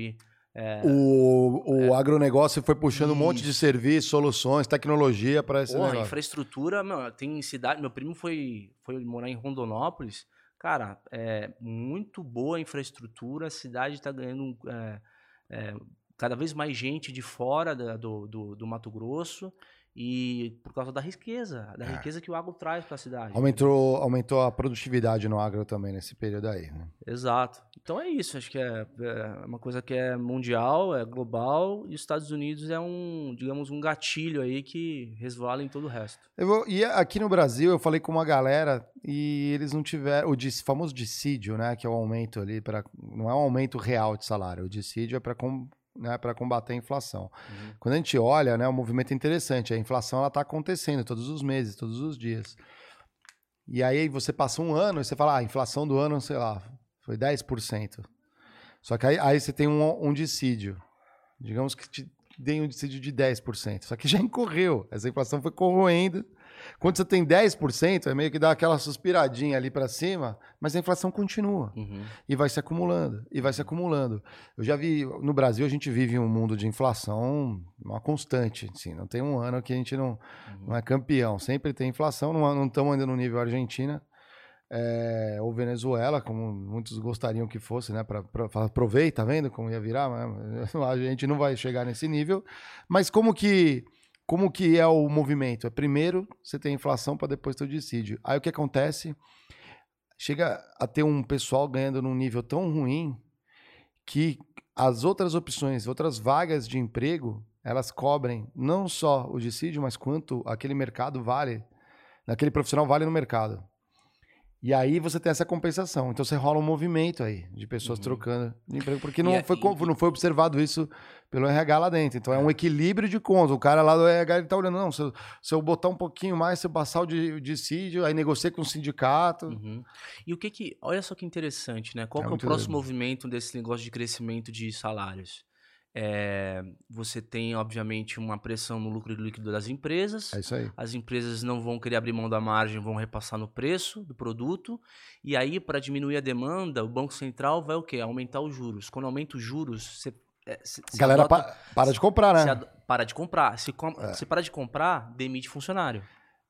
É, O, o agronegócio foi puxando um monte de Isso. serviços, soluções, tecnologia para esse Porra, negócio. infraestrutura, meu, tem cidade. Meu primo foi, foi morar em Rondonópolis. Cara, é muito boa a infraestrutura, a cidade está ganhando é, é, cada vez mais gente de fora da- do, do, do Mato Grosso e por causa da riqueza, da É. riqueza que o agro traz para a cidade. Aumentou, aumentou a produtividade no agro também nesse período aí. né? Exato. Então é isso, acho que é, é uma coisa que é mundial, é global, e os Estados Unidos é um, digamos, um gatilho aí que resvala em todo o resto. Eu vou- e aqui no Brasil eu falei com uma galera e eles não tiveram o famoso dissídio, né, que é o aumento ali para não é um aumento real de salário, o dissídio é para né, para combater a inflação. Uhum. Quando a gente olha, né, o movimento é interessante, a inflação ela tá acontecendo todos os meses, todos os dias. E aí você passa um ano e você fala, ah, a inflação do ano, sei lá, foi 10%. Só que aí, aí você tem um, um dissídio. Digamos que te dei um dissídio de 10%. Só que já [LAUGHS] incorreu. Essa inflação foi corroendo. Quando você tem 10%, é meio que dá aquela suspiradinha ali para cima, mas a inflação continua Uhum. e vai se acumulando, e vai se acumulando. Eu já vi, no Brasil a gente vive um mundo de inflação uma constante, assim, não tem um ano que a gente não, não é campeão, sempre tem inflação, não estamos ainda no nível Argentina é, ou Venezuela, como muitos gostariam que fosse, né, para falar, aproveita, tá vendo como ia virar, [LAUGHS] a gente não vai chegar nesse nível, mas como que como que é o movimento? É primeiro você tem inflação para depois ter o dissídio. Aí o que acontece? chega a ter um pessoal ganhando num nível tão ruim que as outras opções, outras vagas de emprego, elas cobrem não só o dissídio, mas quanto aquele mercado vale, aquele profissional vale no mercado. E aí você tem essa compensação. Então você rola um movimento aí de pessoas Uhum. trocando de emprego, porque E não, é- foi, e- não foi observado isso pelo RH lá dentro. Então é um equilíbrio de contas. O cara lá do RH ele tá olhando, não, se eu, se eu botar um pouquinho mais, se eu passar o o dissídio, aí negocia com o sindicato. Uhum. E o que que. Olha só que interessante, né? Qual É que é o próximo movimento desse negócio de crescimento de salários? É, você tem, obviamente, uma pressão no lucro líquido das empresas. É isso aí. As empresas não vão querer abrir mão da margem, vão repassar no preço do produto. E aí, para diminuir a demanda, o Banco Central vai o quê? Aumentar os juros. Quando aumenta os juros, você. A você galera adota- pa- para de comprar, né? para de comprar. Se, com- É. se para de comprar, demite funcionário.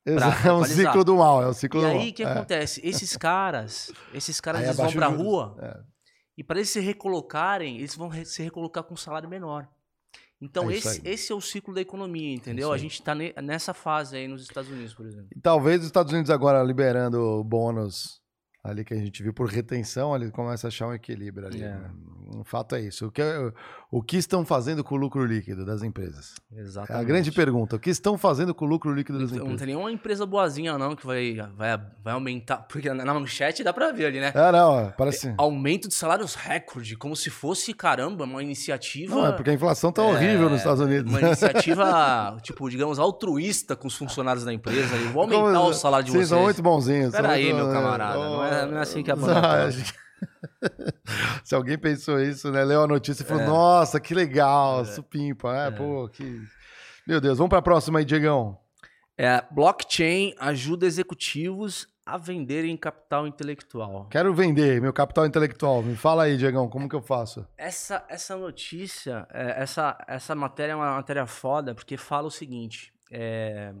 [LAUGHS] É um ciclo do mal, é um ciclo E do aí, mal. o que É. acontece? Esses caras, esses caras, Aí eles vão pra rua É. e para eles se recolocarem, eles vão se recolocar com um salário menor. Então, É esse, esse é o ciclo da economia, entendeu? isso A gente tá ne- nessa fase aí nos Estados Unidos, por exemplo. E talvez os Estados Unidos agora liberando bônus ali que a gente viu por retenção, ele começa a achar um equilíbrio ali. É. né? Um fato é isso. O que, o que estão fazendo com o lucro líquido das empresas? É Exatamente. a grande pergunta. O que estão fazendo com o lucro líquido das Não empresas? tem nenhuma empresa boazinha, não, que vai, vai, vai aumentar. Porque na manchete dá pra ver ali, né? É, não, é, parece. Aumento de salários recorde, como se fosse, caramba, uma iniciativa. Não, é porque a inflação tá horrível nos Estados Unidos. Uma iniciativa, [LAUGHS] tipo, digamos, altruísta com os funcionários da empresa. Eu vou aumentar Como- o salário de Vocês vocês. são muito bonzinhos. Peraí, meu camarada, não é- não é assim que a banda Ah. [LAUGHS] Se alguém pensou isso, né? Leu a notícia e falou: É. Nossa, que legal, supimpa, né? Pô, que. Meu Deus, vamos pra próxima aí, Diegão. É, blockchain ajuda executivos a venderem capital intelectual. Quero vender meu capital intelectual. Me fala aí, Diegão, como que eu faço? Essa, essa notícia, é, essa, essa matéria é uma matéria foda, porque fala o seguinte: é,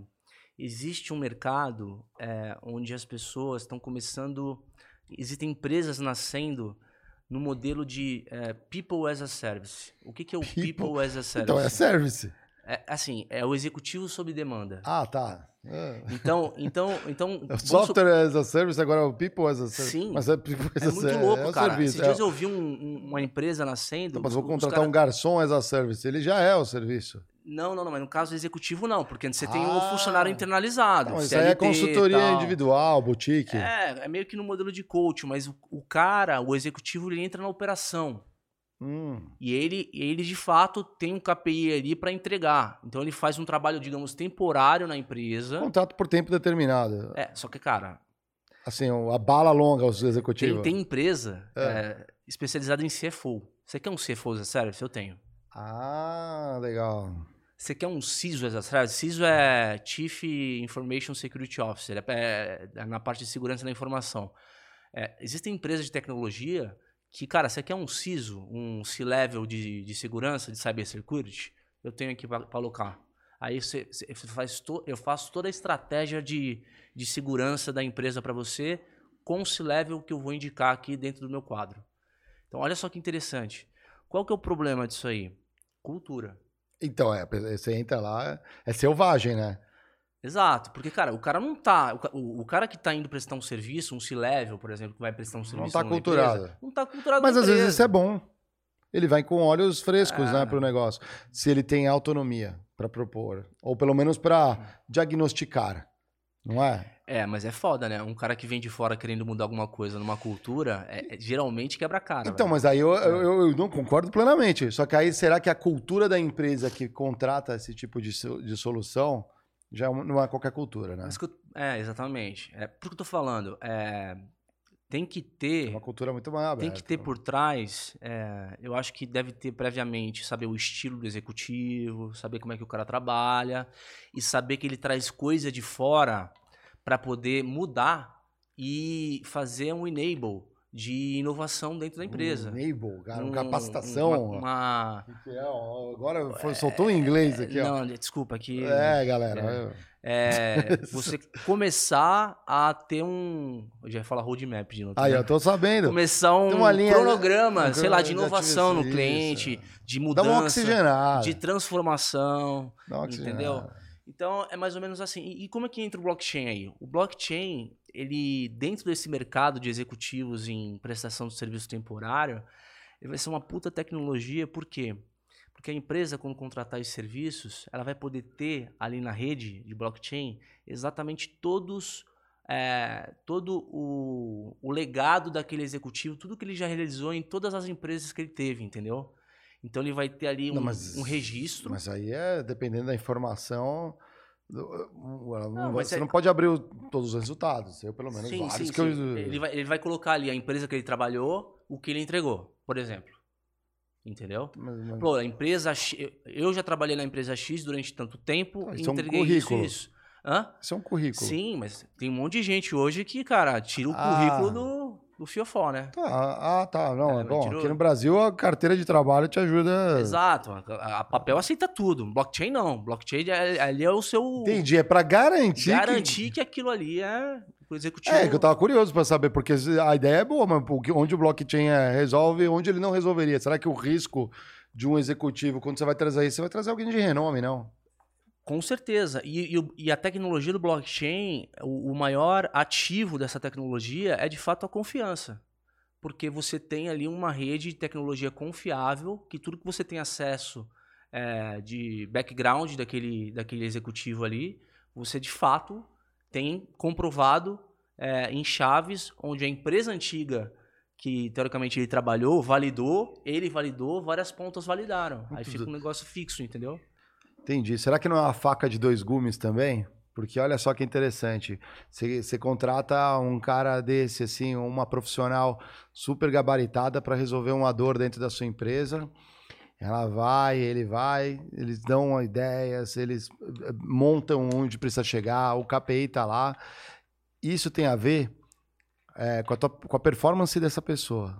existe um mercado é, onde as pessoas estão começando. Existem empresas nascendo no modelo de é, People as a Service. O que, que é o People- People, as a Service? Então, é service. É, assim, é o executivo sob demanda. Ah, tá. É. Então, então, então. [LAUGHS] vamos Software as a service, agora é o People as a service. Sim. Mas é, people as É a muito service, louco, é cara. serviço, Esses é. dias eu vi um- um- uma empresa nascendo. Mas vou contratar cara- um garçom as a service. Ele já é o serviço. Não, não, não, mas no caso executivo não, porque você tem o Ah. funcionário internalizado. Não, isso aí é consultoria individual, boutique. É, é meio que no modelo de coach, mas o, o cara, o executivo, ele entra na operação. Hum. E ele, ele de fato tem um KPI ali para entregar. Então ele faz um trabalho, digamos, temporário na empresa. Contrato por tempo determinado. É, só que, cara, Assim, a bala longa aos tem, executivos. tem empresa É. é, especializada em CFO. Você quer um CFO a service? Eu tenho. Ah, legal. Você quer um CISO as a service? CISO é Chief Information Security Officer, é, é na parte de segurança da informação. É, existem empresas de tecnologia que, cara, você quer um CISO, um C-level de, de segurança, de cybersecurity? Eu tenho aqui para alocar. Aí você faz to, eu faço toda a estratégia de, de segurança da empresa para você com o C-level que eu vou indicar aqui dentro do meu quadro. Então, olha só que interessante. Qual que é o problema disso aí? Cultura. Então, é, você entra lá, é selvagem, né? Exato, porque, cara, o cara não tá. O, o- cara que tá indo prestar um serviço, um C-level, por exemplo, que vai prestar um serviço. tá numa culturado. empresa, não tá culturado. Mas às vezes isso é bom. Ele vai com olhos frescos, É. né, pro negócio. Se ele tem autonomia para propor, ou pelo menos para diagnosticar, não é? É, mas é foda, né? Um cara que vem de fora querendo mudar alguma coisa numa cultura, é, é- geralmente quebra a cara. Então, velho. mas aí eu, eu, eu- eu não concordo plenamente. Só que aí será que a cultura da empresa que contrata esse tipo de, de solução já não é qualquer cultura, né? Eu- é, exatamente. É por que eu tô falando. É, tem que É ter. uma cultura muito mais aberta. Tem que ter por trás, é, eu acho que deve ter previamente saber o estilo do executivo, saber como é que o cara trabalha e saber que ele traz coisa de fora para poder mudar e fazer um enable de inovação dentro da empresa. Um enable, cara, Um- capacitação. Uma, uma- é? Ó, Agora foi- soltou em inglês aqui, ó. não, desculpa aqui. É, galera. É, [LAUGHS] você começar a ter um, eu já ia falar roadmap de novo. Aí, né? eu tô sabendo. começar um linha- cronograma, sei lá, de de inovação no cliente, de Dá mudança, uma oxigenada. de transformação, Dá uma oxigenada. entendeu? Então é mais ou menos assim. E, como é que entra o blockchain aí? O blockchain, ele dentro desse mercado de executivos em prestação de serviço temporário, ele vai ser uma puta tecnologia, por quê? Porque a empresa, quando contratar esses serviços, ela vai poder ter ali na rede de blockchain exatamente todos é, todo o, o legado daquele executivo, tudo que ele já realizou em todas as empresas que ele teve, entendeu? Então ele vai ter ali um, Não, mas- um registro. Mas aí é dependendo da informação. não- você é- não pode abrir o- todos os resultados. Eu, pelo menos, sim, vários sim, que eu. sim. Ele, vai, ele vai colocar ali a empresa que ele trabalhou, o que ele entregou, por exemplo. Entendeu? Mas- mas- Pô, a empresa X, eu já trabalhei na empresa X durante tanto tempo, Ah, isso é um entreguei isso currículo. isso. Hã? Isso é um currículo. Sim, mas tem um monte de gente hoje que, cara, tira o Ah. currículo do, do fiofó, né? Tá, ah, tá. Não, É, é, bom. tirou- Aqui no Brasil, a carteira de trabalho te ajuda. Exato. A, a papel aceita tudo. Blockchain não. Blockchain é, ali é o seu. Entendi. É pra garantir. que- Garantir que... aquilo ali é o executivo. É, que eu tava curioso pra saber, porque a ideia é boa, mas que- onde o blockchain é, resolve, onde ele não resolveria? Será que o risco de um executivo, quando você vai trazer isso, você vai trazer alguém de renome, não? Com certeza. E, e e a tecnologia do blockchain, o, o maior ativo dessa tecnologia é de fato a confiança. Porque você tem ali uma rede de tecnologia confiável, que tudo que você tem acesso é, de background daquele, daquele executivo ali, você de fato tem comprovado é, em chaves onde a empresa antiga que teoricamente ele trabalhou, validou, ele validou, várias pontas validaram. Aí fica um negócio fixo, entendeu? Entendi. Será que não é uma faca de dois gumes também? Porque olha só que interessante. Você, contrata um cara desse, assim, uma profissional super gabaritada para resolver uma dor dentro da sua empresa. Ela vai, ele vai, eles dão ideias, eles eh, montam onde precisa chegar, o KPI tá lá. Isso tem a ver eh, com, a tua- com a performance dessa pessoa.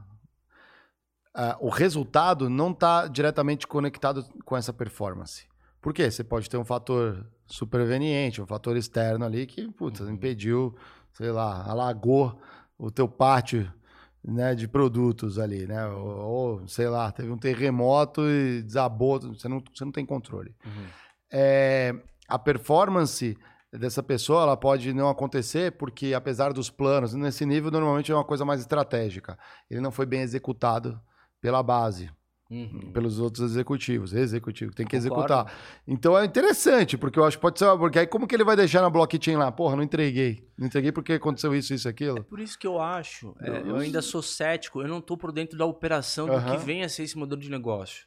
Ah, o resultado não está diretamente conectado com essa performance. Por quê? Você pode ter um fator superveniente, um fator externo ali que, putz, impediu, sei lá, alagou o teu pátio né, de produtos ali, né? Ou, ou, sei lá, teve um terremoto e desabou, você não, você não tem controle. É, a performance dessa pessoa, ela pode não acontecer porque, apesar dos planos, nesse nível normalmente é uma coisa mais estratégica. Ele não foi bem executado pela base. Uhum. Pelos outros executivos, executivo, tem que Concordo. executar. Então é interessante, porque eu acho que pode ser. Porque aí como que ele vai deixar na blockchain lá? Porra, não entreguei. Não entreguei porque aconteceu isso, isso, aquilo. É por isso que eu acho. É, eu ainda sou cético, eu não estou por dentro da operação uhum. do que vem a ser esse modelo de negócio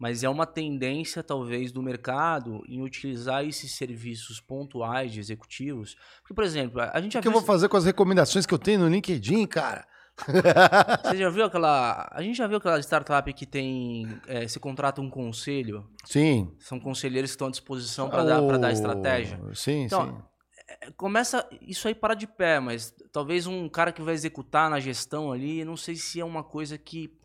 mas é uma tendência talvez do mercado em utilizar esses serviços pontuais de executivos. Porque, por exemplo, a gente já O que eu vou fazer com as recomendações que eu tenho no LinkedIn, cara? [LAUGHS] Você já viu aquela. A gente já viu aquela startup que tem. É, se contrata um conselho? Sim. São conselheiros que estão à disposição para oh, dar, dar estratégia. Sim, então, sim. É, começa. Isso aí para de pé, mas talvez um cara que vai executar na gestão ali, não sei se é uma coisa que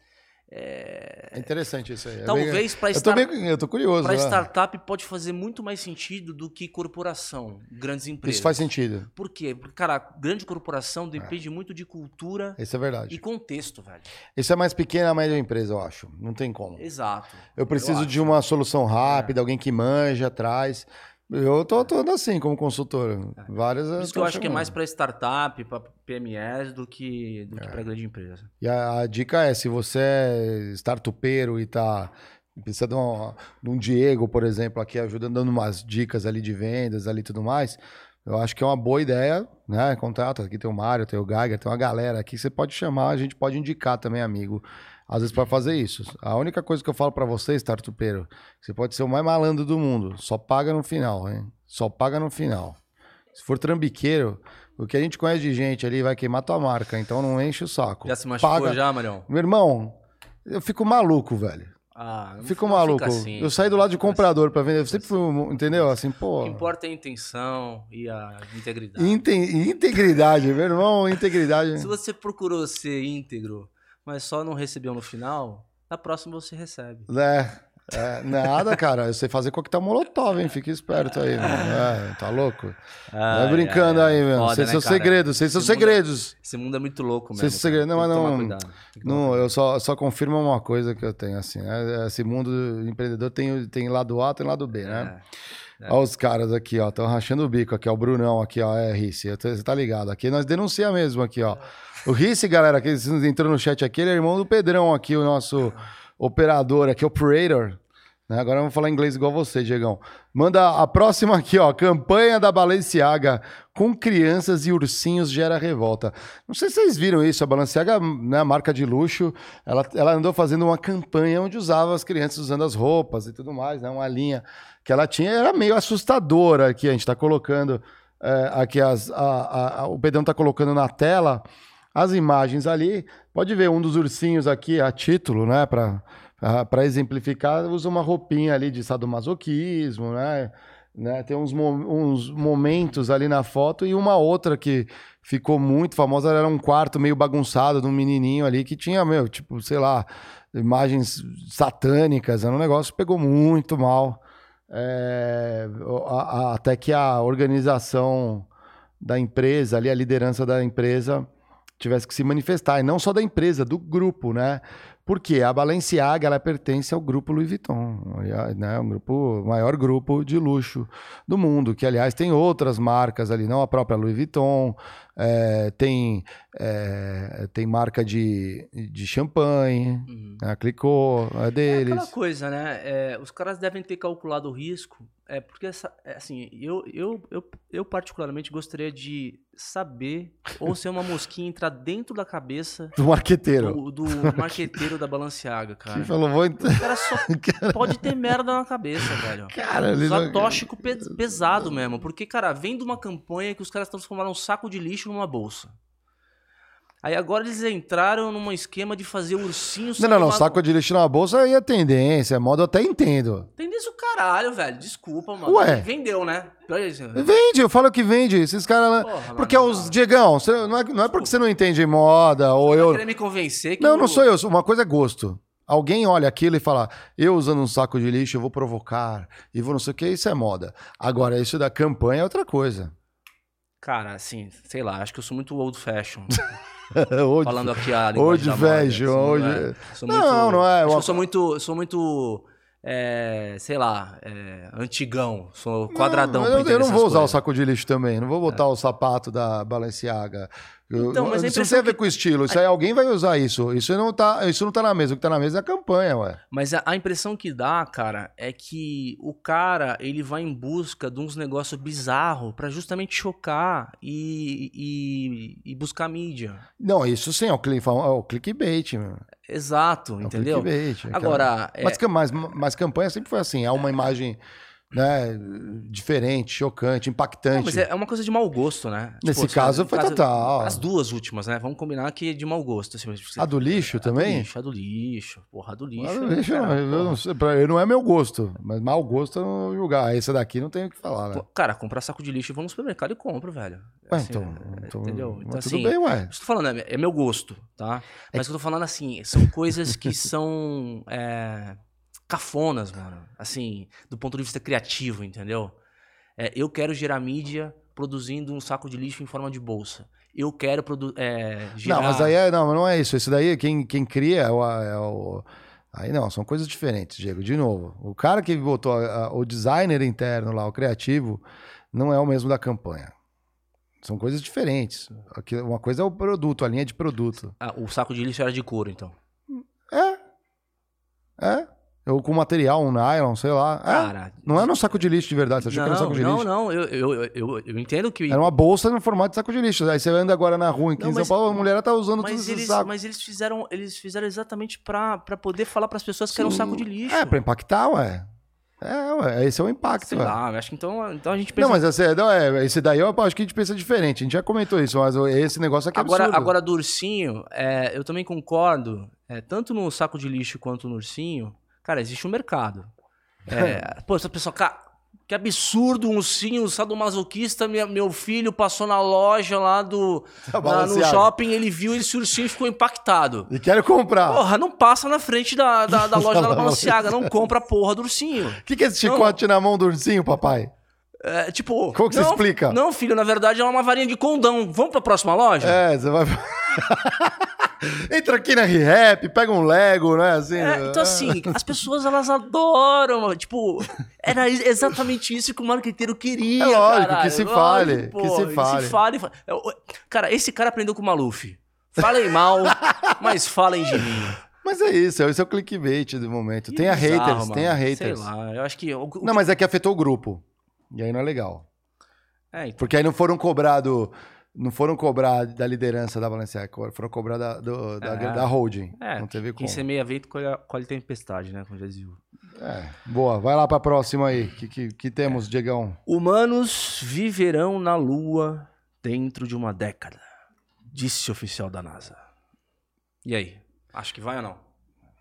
é... é interessante isso aí. É Talvez para start... eu tô curioso. Para startup pode fazer muito mais sentido do que corporação, grandes empresas. Isso faz sentido. Por quê? Porque, cara, grande corporação depende é. muito de cultura isso é verdade. e contexto, velho. Isso é mais pequena, média empresa, eu acho. Não tem como. Exato. Eu preciso eu de uma solução rápida, é. alguém que manja atrás. Eu tô todo assim como consultor. Várias. Por isso que eu acho que é mais para startup, para PMEs do que, do que é. para grande empresa. E a, a, dica é: se você é startupeiro e tá. Precisa de um, de um Diego, por exemplo, aqui ajudando, dando umas dicas ali de vendas ali e tudo mais. Eu acho que é uma boa ideia, né? Contato. Aqui tem o Mário, tem o Geiger, tem uma galera aqui que você pode chamar, a gente pode indicar também, amigo às vezes para fazer isso. A única coisa que eu falo para você, startupeiro, você pode ser o mais malandro do mundo, só paga no final, hein? Só paga no final. Se for trambiqueiro, o que a gente conhece de gente ali vai queimar tua marca, então não enche o saco. Já se machucou paga... já, Marião? Meu irmão, eu fico maluco, velho. Ah, fico maluco. Assim, eu saí do lado de comprador para vender. Eu sempre fui, entendeu? Assim, pô. O que importa é a intenção e a integridade. Inte... Integridade, meu irmão, integridade. Se você procurou ser íntegro mas só não recebeu no final, na próxima você recebe. É, é, nada, cara. Eu sei fazer coquetel molotov, hein? Fique esperto aí, mano. É, tá louco? Vai brincando aí, meu. Foda, sei né, seus segredos, sei seus segredos. É, esse mundo é muito louco mesmo. Sei segredos. Não, mas não. não eu só, só confirmo uma coisa que eu tenho, assim. Né? Esse mundo empreendedor tem, tem lado A, tem lado B, né? É. Olha os caras aqui, ó. Estão rachando o bico aqui, ó. O Brunão aqui, ó. É, Rice. Você tá ligado? Aqui nós denuncia mesmo aqui, ó. O Risse, galera, que entrou no chat aqui, ele é irmão do Pedrão aqui, o nosso operador aqui, operator. Né? Agora vamos falar inglês igual você, Diegão. Manda a próxima aqui, ó. Campanha da Balenciaga com crianças e ursinhos gera revolta. Não sei se vocês viram isso. A Balenciaga, né, marca de luxo, ela, ela andou fazendo uma campanha onde usava as crianças usando as roupas e tudo mais, né? Uma linha que ela tinha. Era meio assustadora aqui. A gente está colocando é, aqui as, a, a, o Pedrão está colocando na tela as imagens ali. Pode ver um dos ursinhos aqui a título, né? Para exemplificar, usa uma roupinha ali de sadomasoquismo, né? né? Tem uns, uns momentos ali na foto e uma outra que ficou muito famosa era um quarto meio bagunçado de um menininho ali que tinha, meu, tipo, sei lá, imagens satânicas. Era um negócio que pegou muito mal. É, a, a, até que a organização da empresa, ali, a liderança da empresa, tivesse que se manifestar, e não só da empresa, do grupo, né? Porque a Balenciaga ela pertence ao grupo Louis Vuitton, né? um grupo, maior grupo de luxo do mundo, que aliás tem outras marcas ali, não a própria Louis Vuitton, é, tem, é, tem marca de, de champanhe, uhum. a Clicô, é deles. É aquela coisa, né? É, os caras devem ter calculado o risco, é porque essa, é, assim, eu, eu, eu, eu particularmente gostaria de saber [LAUGHS] ou ser uma mosquinha entrar dentro da cabeça do marqueteiro, do, do [LAUGHS] marqueteiro da Balenciaga, cara. Que falou, vou... O cara só [LAUGHS] pode ter merda na cabeça, velho. Cara, ele Só não... tóxico pesado mesmo, porque cara, vem de uma campanha que os caras transformaram um saco de lixo numa bolsa. Aí agora eles entraram num esquema de fazer ursinho... Não, não, não. Saco de lixo na bolsa aí é tendência. É moda eu até entendo. Tendência o caralho, velho. Desculpa, mano. Ué. Vendeu, né? Vende, eu falo que vende. Esses caras... Porque mano, os... Diegão, você, não, é, não é porque você não entende moda ou você eu... querer me convencer que... Não, eu... não sou eu. Uma coisa é gosto. Alguém olha aquilo e fala, eu usando um saco de lixo, eu vou provocar, e vou não sei o que, isso é moda. Agora, isso da campanha é outra coisa. Cara, assim, sei lá, acho que eu sou muito old fashion. [LAUGHS] old, Falando aqui a linguagem old fashion, old... Não, é. não, muito, não é. Eu sou muito, sou muito é, sei lá, é, antigão, sou quadradão. Não, eu, eu não vou usar o coisas. saco de lixo também. Não vou botar o sapato da Balenciaga. Então, mas isso não tem a ver que- com estilo. Isso aí alguém vai usar isso. Isso não tá, isso não tá na mesa. O que tá na mesa é a campanha, ué. Mas a, a impressão que dá, cara, é que o cara ele vai em busca de uns negócios bizarros pra justamente chocar e, e, e buscar mídia. Não, isso sim, é o, cli- é o clickbait, meu. Exato, É entendeu? clickbait, é Agora, é, Mas, cam- mas, mas campanha sempre foi assim. É uma imagem né, diferente, chocante, impactante. não, mas é é uma coisa de mau gosto, né? Nesse Tipo, caso no foi total. As duas últimas, né? Vamos combinar que é de mau gosto. Assim, você- A do lixo A do também? lixo, a do lixo. Porra, a do lixo. A do lixo, cara, não, eu não sei, não é meu gosto, mas mau gosto eu não julgar. Esse daqui não tem o que falar, né? Cara, comprar saco de lixo, vou no supermercado e compro, velho. Ué, Assim, então, é, então- entendeu? Então, tudo assim, bem, ué. Tô falando, é, é meu gosto, tá? Mas que eu tô falando assim, são coisas que [LAUGHS] são é, cafonas, mano. Assim, do ponto de vista criativo, entendeu? É, eu quero gerar mídia produzindo um saco de lixo em forma de bolsa. Eu quero é, gerar... Não, mas aí é, não, não é isso. Esse daí, quem, quem cria é o, é o- Aí não, são coisas diferentes, Diego. De novo, o cara que botou a- a- o designer interno lá, o criativo, não é o mesmo da campanha. São coisas diferentes. Aqui- Uma coisa é o produto, a linha de produto. Ah, o saco de lixo era de couro, então. É. É. Ou com material, um nylon, sei lá. É. Cara... Não é no saco de lixo de verdade. Você achou que era um Não, saco de não, lixo? não, eu, eu, eu, eu entendo que... Era uma bolsa no formato de saco de lixo. Aí você anda agora na rua aqui Não, em mas- São Paulo, a mulher tá usando esses eles, sacos. mas eles fizeram, eles fizeram exatamente pra, pra poder falar pras pessoas que era um Sim. saco de lixo. É, pra impactar, ué. É, ué. Esse é o impacto, Sei ué. lá, acho que então, então a gente pensa. Não, mas esse, não, é, esse daí eu acho que a gente pensa diferente. A gente já comentou isso, mas esse negócio aqui é agora, absurdo. agora do ursinho, é, eu também concordo, é, tanto no saco de lixo quanto no ursinho, cara, existe um mercado. [LAUGHS] É, pô, essa pessoa, cara, que absurdo um ursinho sadomasoquista, minha, meu filho passou na loja lá do. Tá na- no shopping, ele viu esse ursinho e ficou impactado. E quero comprar. Porra, não passa na frente da, da, da [LAUGHS] loja da Balenciaga, não compra a porra do ursinho. O que, que é esse chicote na mão do ursinho, papai? É, tipo. Como que você não, explica? Não, filho, na verdade é uma varinha de condão. Vamos pra próxima loja? É, você vai. [LAUGHS] Entra aqui na ReHap, pega um Lego, né? Assim, É, então, assim, as pessoas elas adoram. Tipo, era ex- exatamente isso que o marqueteiro queria. É lógico, caralho, que se lógico, fale, pô, que se fale. fale. fa- É, Cara, esse cara aprendeu com o Maluf. Falem mal, [LAUGHS] mas falem de mim. Mas é isso, esse é o clickbait do momento. Que Tem a bizarro, haters, mano. tem a haters. Sei lá, eu acho que. o- Não, mas é que afetou o grupo. E aí não é legal. É, então, Porque aí não foram cobrado, não foram cobrar da liderança da Balenciaga, foram cobrar da, do- da, É. da holding. é, não teve quem semeia vento colhe, colhe tempestade, né? Como já dizia. o- É, boa, vai lá pra próxima aí. que, que, que temos, Diegão? Humanos viverão na Lua dentro de uma década, disse oficial da NASA. E aí? Acho que vai ou não?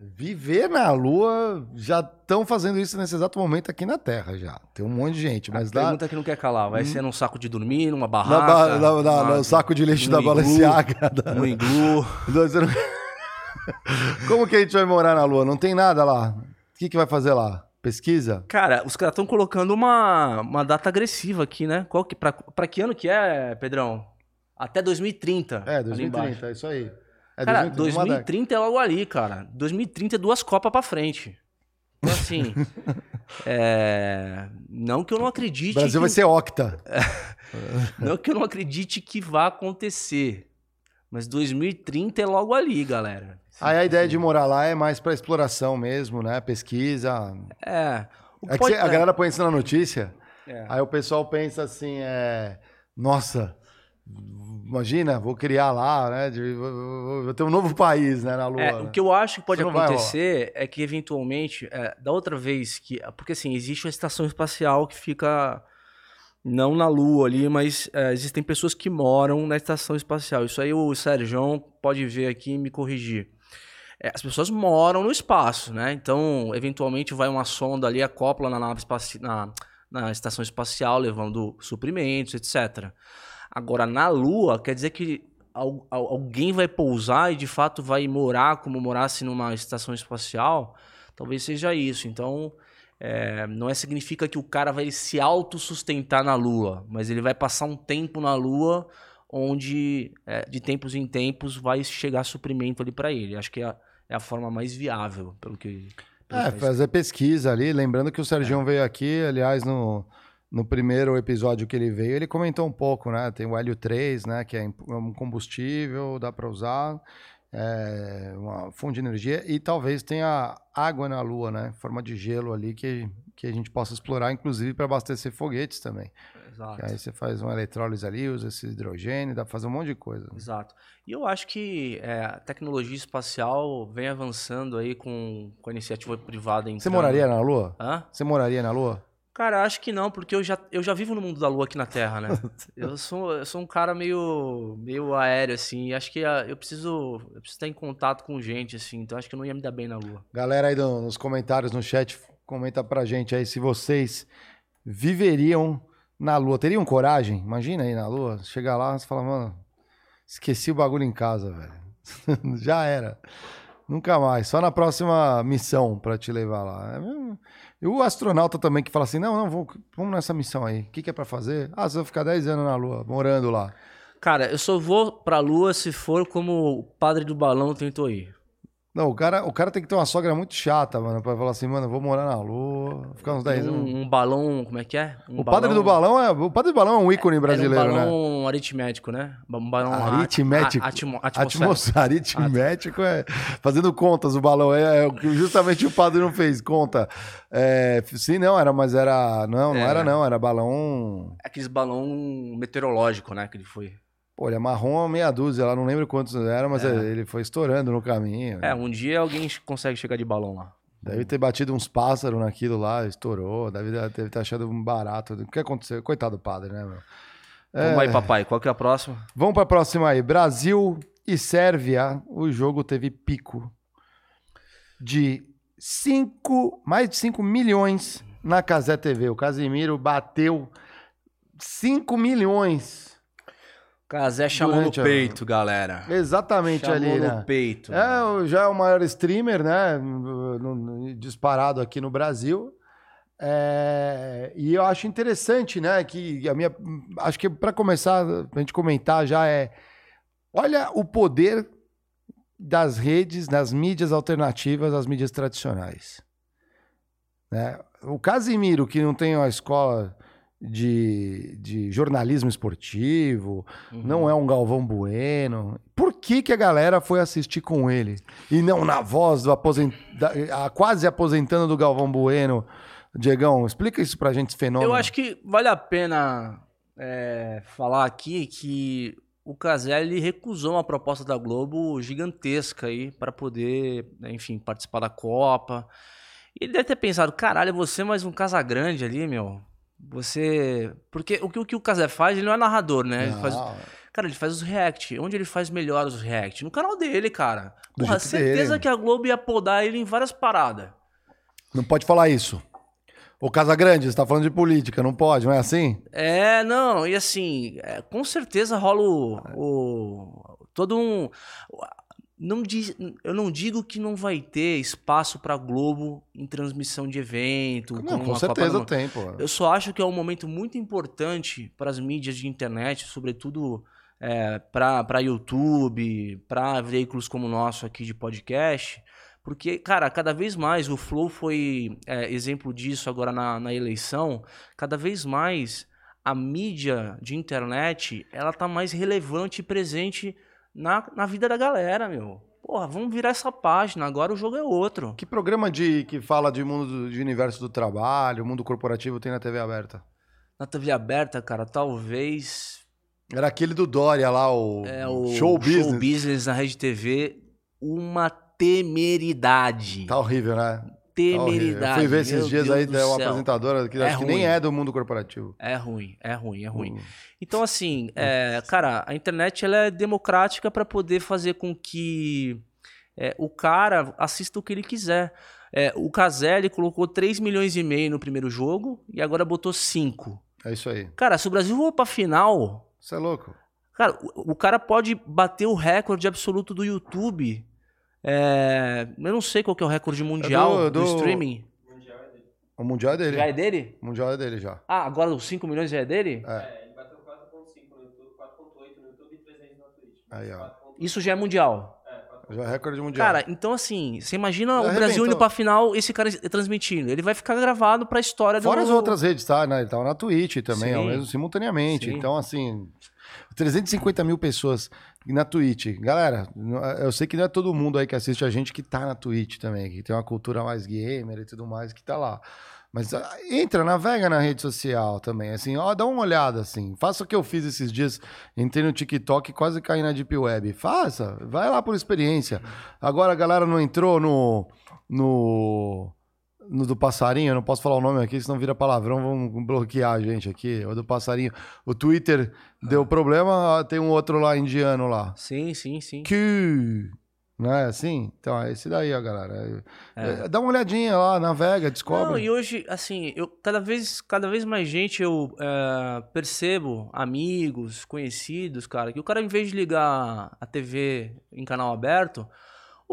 Viver na Lua, já estão fazendo isso nesse exato momento aqui na Terra já. Tem um monte de gente, mas a lá pergunta que não quer calar, vai ser num saco de dormir, numa barraca, ba- na- na- no saco de lixo no da iglu, Balenciaga. [LAUGHS] da- no iglu. [LAUGHS] Como que a gente vai morar na Lua? Não tem nada lá. O que, que vai fazer lá? Pesquisa? Cara, os caras estão colocando uma, uma data agressiva aqui, né? Qual que, pra, pra que ano que é, Pedrão? Até 2030. É, ali embaixo. 2030, é isso aí. É Cara, 2030, uma década. 2030 é logo ali, cara. 2030 é duas copas pra frente. Então, assim. [LAUGHS] é, Não que eu não O acredite. Brasil que... vai ser octa. [LAUGHS] Não que eu não acredite que vá acontecer. Mas 2030 é logo ali, galera. Aí a ideia de morar lá é mais pra exploração mesmo, né? Pesquisa. É. O É que pode- a galera põe isso na notícia, É. aí o pessoal pensa assim, é... Nossa, imagina, vou criar lá, né? de- vou- ter um novo país, né? Na Lua. É, né? o que eu acho que pode Isso acontecer é que eventualmente, é, da outra vez que. Porque assim, existe uma estação espacial que fica não na Lua ali, mas é, existem pessoas que moram na estação espacial. Isso aí o Sérgio pode ver aqui e me corrigir. É, as pessoas moram no espaço, né? Então, eventualmente vai uma sonda ali, acopla na nave espaci... na, na estação espacial, levando suprimentos, etc. Agora, na Lua, quer dizer que al- al- alguém vai pousar e de fato vai morar como morasse numa estação espacial? Talvez seja isso. Então, é, não é significa que o cara vai se autossustentar na Lua, mas ele vai passar um tempo na Lua onde, é, de tempos em tempos, vai chegar suprimento ali para ele. Acho que é a, é a forma mais viável, pelo que. pelo É, fazer pesquisa ali. Lembrando que o Sergião é. veio aqui, aliás, no, no primeiro episódio que ele veio, ele comentou um pouco, né? Tem o hélio 3, né? Que é um combustível, dá para usar, é uma fonte de energia e talvez tenha água na Lua, né? Forma de gelo ali que, que a gente possa explorar, inclusive para abastecer foguetes também. Exato. Que aí você faz uma eletrólise ali, usa esse hidrogênio, dá para fazer um monte de coisa. Exato. E eu acho que é, a tecnologia espacial vem avançando aí com, com a iniciativa privada. Entrando. Você moraria na Lua? Hã? Você moraria na Lua? Cara, acho que não, porque eu já, eu já vivo no mundo da lua aqui na Terra, né? [LAUGHS] eu, sou, eu sou um cara meio, meio aéreo, assim. acho que ah, eu preciso, eu preciso estar em contato com gente, assim. Então acho que eu não ia me dar bem na lua. Galera aí do, nos comentários, no chat, comenta pra gente aí se vocês viveriam na lua. Teriam coragem? Imagina aí na lua. Chegar lá e falar, mano, esqueci o bagulho em casa, velho. [LAUGHS] já era. Nunca mais. Só na próxima missão para te levar lá. É e o astronauta também que fala assim: não, não, vou, vamos nessa missão aí. O que, que é para fazer? Ah, você vai ficar 10 anos na Lua, morando lá. Cara, eu só vou pra Lua se for como o padre do balão tentou ir. Não, o cara, o cara tem que ter uma sogra muito chata, mano, pra falar assim, mano, vou morar na lua, ficar uns 10 anos. Um, um, balão, como é que é? Um o balão... padre do balão é. O padre do balão é um ícone brasileiro, é um balão né? aritmético, né? Um balão aritmético. atmo, atmosférico. [LAUGHS] Aritmético é. Fazendo contas, o balão. É, é justamente o padre não fez conta. É, sim, não, era, mas era. Não, não era, era não, era balão. Aqueles balão meteorológico, né? Que ele foi. Pô, ele amarrou meia dúzia lá, não lembro quantos era, mas é. ele foi estourando no caminho. É, um dia alguém consegue chegar de balão lá. Deve ter batido uns pássaros naquilo lá, estourou, deve, deve ter achado um barato. O que aconteceu? Coitado do padre, né, meu? Vamos aí, é. papai. Qual que é a próxima? Vamos para a próxima aí. Brasil e Sérvia. O jogo teve pico de 5, mais de 5 milhões na Casé TV. O Casimiro bateu 5 milhões Casé chamou Durante no peito, a... galera. Exatamente chamou ali, no né? peito. É, já é o maior streamer, né? Disparado aqui no Brasil. É... e eu acho interessante, né? Que a minha. Acho que para começar, a gente comentar já é. Olha o poder das redes, das mídias alternativas às mídias tradicionais. Né? O Casimiro, que não tem uma escola de, de jornalismo esportivo, uhum. não é um Galvão Bueno. Por que, que a galera foi assistir com ele? E não na voz do aposent... quase aposentando do Galvão Bueno. Diegão, explica isso pra gente, esse fenômeno. Eu acho que vale a pena é, falar aqui que o Caselli recusou uma proposta da Globo gigantesca aí para poder, enfim, participar da Copa. Ele deve ter pensado, caralho, você mais um Casagrande ali, meu. Você. Porque o que o, que o Casé faz, ele não é narrador, né? Ele faz... Cara, ele faz os react. Onde ele faz melhor os react? No canal dele, cara. Do Porra, certeza dele. que a Globo ia podar ele em várias paradas. Não pode falar isso. O Casagrande, você tá falando de política, não pode, não é assim? É, não, e assim, é, com certeza rola o, o, todo um não diz, eu não digo que não vai ter espaço para Globo em transmissão de evento. Não, com, certeza tem, pô. Eu só acho que é um momento muito importante para as mídias de internet, sobretudo é, para YouTube, para veículos como o nosso aqui de podcast. Porque, cara, cada vez mais o Flow foi é, exemplo disso agora na, na eleição. Cada vez mais a mídia de internet ela tá mais relevante e presente na, na vida da galera, meu. Porra, vamos virar essa página, agora o jogo é outro. Que programa de que fala de mundo de universo do trabalho, mundo corporativo tem na TV aberta? Na TV aberta, cara, talvez. Era aquele do Dória lá, o, é, o Show Business. Show Business na Rede TV. Uma temeridade. Tá horrível, né? Temeridade. Eu fui ver esses dias Deus aí, é uma apresentadora que é que nem é do mundo corporativo. É ruim, é ruim, é ruim. Uhum. Então, assim, é, cara, a internet ela é democrática para poder fazer com que é, o cara assista o que ele quiser. É, o Caselli colocou 3 milhões e meio no primeiro jogo e agora botou 5. É isso aí. Cara, se o Brasil for pra final. Você é louco. Cara, o, o cara pode bater o recorde absoluto do YouTube é, eu não sei qual que é o recorde mundial é do, do... do, streaming. O mundial é dele. Já é dele? O mundial é dele já. Ah, agora os 5 milhões já é dele? É. é ele bateu 4.5 no YouTube, 4.8 no YouTube e 300 na Twitch. Aí, ó. Isso já é mundial? É, 4.8 Já é recorde mundial. Cara, então assim, você imagina Já o Brasil arrebentou. indo pra final, esse cara transmitindo. Ele vai ficar gravado pra história Fora do... as outras redes, tá? Né? Ele tava na Twitch também, Sim. ao mesmo simultaneamente. Sim. Então, assim, 350 mil pessoas na Twitch. Galera, eu sei que não é todo mundo aí que assiste a gente que tá na Twitch também, que tem uma cultura mais gamer e tudo mais, que tá lá. Mas ah, entra, navega na rede social também, assim, ó, dá uma olhada, assim. Faça o que eu fiz esses dias. Entrei no TikTok e quase caí na Deep Web. Faça, vai lá por experiência. Agora a galera não entrou no... no no do passarinho, eu não posso falar o nome aqui, senão vira palavrão, vão bloquear a gente aqui. O do passarinho. O Twitter deu problema, tem um outro lá indiano lá. Sim, sim, sim. Que. Não é assim? Então, é esse daí, ó, galera. É, É. é, dá uma olhadinha lá, navega, descobre. Não, e hoje, assim, eu cada vez, cada vez mais gente eu é, percebo, amigos, conhecidos, cara, que o cara, em vez de ligar a TV em canal aberto,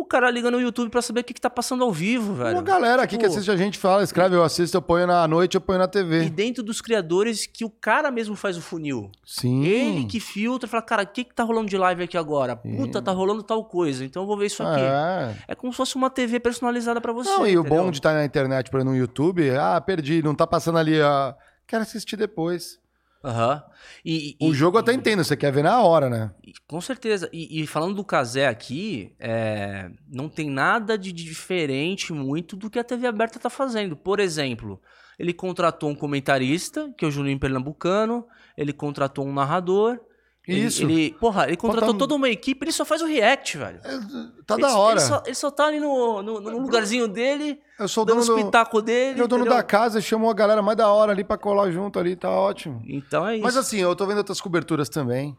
o cara liga no YouTube pra saber o que, que tá passando ao vivo, velho. Uma galera aqui que Tipo, assiste a gente fala, escreve, eu assisto, eu ponho na noite, eu ponho na E TV. dentro dos criadores que o cara mesmo faz o funil. Sim. Ele que filtra, fala, cara, o que, que tá rolando de live aqui agora? Puta, tá rolando tal coisa, então eu vou ver isso aqui. É. É como se fosse uma TV personalizada pra você. Não, e o entendeu? bom de estar na internet, por exemplo, no YouTube, ah, perdi, não tá passando ali, ah, quero assistir depois. Aham. E, O e- jogo eu e- até entendo, você quer ver na hora, né? Com certeza. E, e falando do Casé aqui, é, não tem nada de diferente muito do que a TV aberta tá fazendo. Por exemplo, ele contratou um comentarista, que é o Juninho Pernambucano, ele contratou um narrador. Ele- Isso. Ele, porra, ele contratou Falta- toda uma equipe, ele só faz o react, velho. Tá Ele- da hora. Ele só, ele só tá ali no, no, no lugarzinho dele, Eu sou dando dono os pitacos dele. Ele é o dono da casa, chamou a galera mais da hora ali pra colar junto ali, tá ótimo. Então é isso. Mas assim, eu tô vendo outras coberturas também.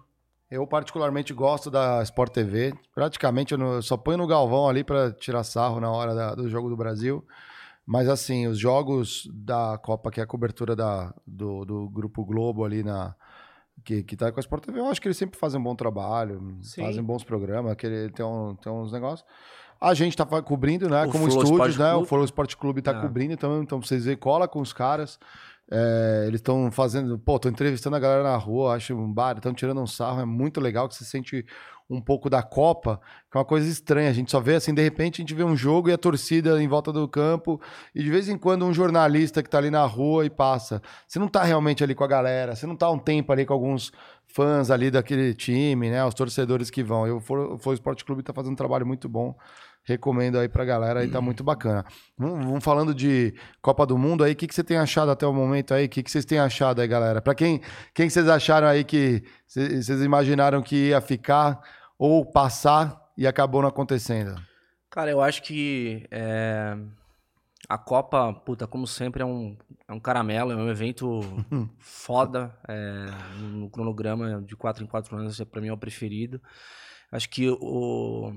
Eu particularmente gosto da Sport TV. Praticamente eu, não- eu só ponho no Galvão ali pra tirar sarro na hora da- do jogo do Brasil. Mas assim, os jogos da Copa, que é a cobertura da, do, do Grupo Globo ali na. Que, que tá com a Sport TV, eu acho que eles sempre fazem um bom trabalho, Sim. fazem bons programas, que ele tem, um, tem uns negócios. A gente tá cobrindo, né? O como Flow estúdios, Sport né? O. Flow Sport Clube tá É. cobrindo, então, então pra vocês verem, cola com os caras. É, eles estão fazendo, pô, tô entrevistando a galera na rua, acho um bar, estão tirando um sarro, é muito legal que você sente um pouco da Copa, que é uma coisa estranha. A gente só vê assim, de repente a gente vê um jogo e a torcida em volta do campo, e de vez em quando um jornalista que tá ali na rua e passa. Você não tá realmente ali com a galera, você não tá um tempo ali com alguns fãs ali daquele time, né? Os torcedores que vão. Eu, o Flow Esporte Clube tá fazendo um trabalho muito bom. Recomendo aí pra galera, aí tá muito bacana. Vamos, falando de Copa do Mundo aí, o que, que você tem achado até o momento aí? O que, que vocês têm achado aí, galera? Pra quem, quem vocês acharam aí que cê- vocês imaginaram que ia ficar ou passar e acabou não acontecendo? Cara, eu acho que é, a Copa, puta, como sempre, é um, é um caramelo, é um evento [LAUGHS] foda. é, no cronograma de 4 em 4 anos, é, pra mim é o preferido. Acho que o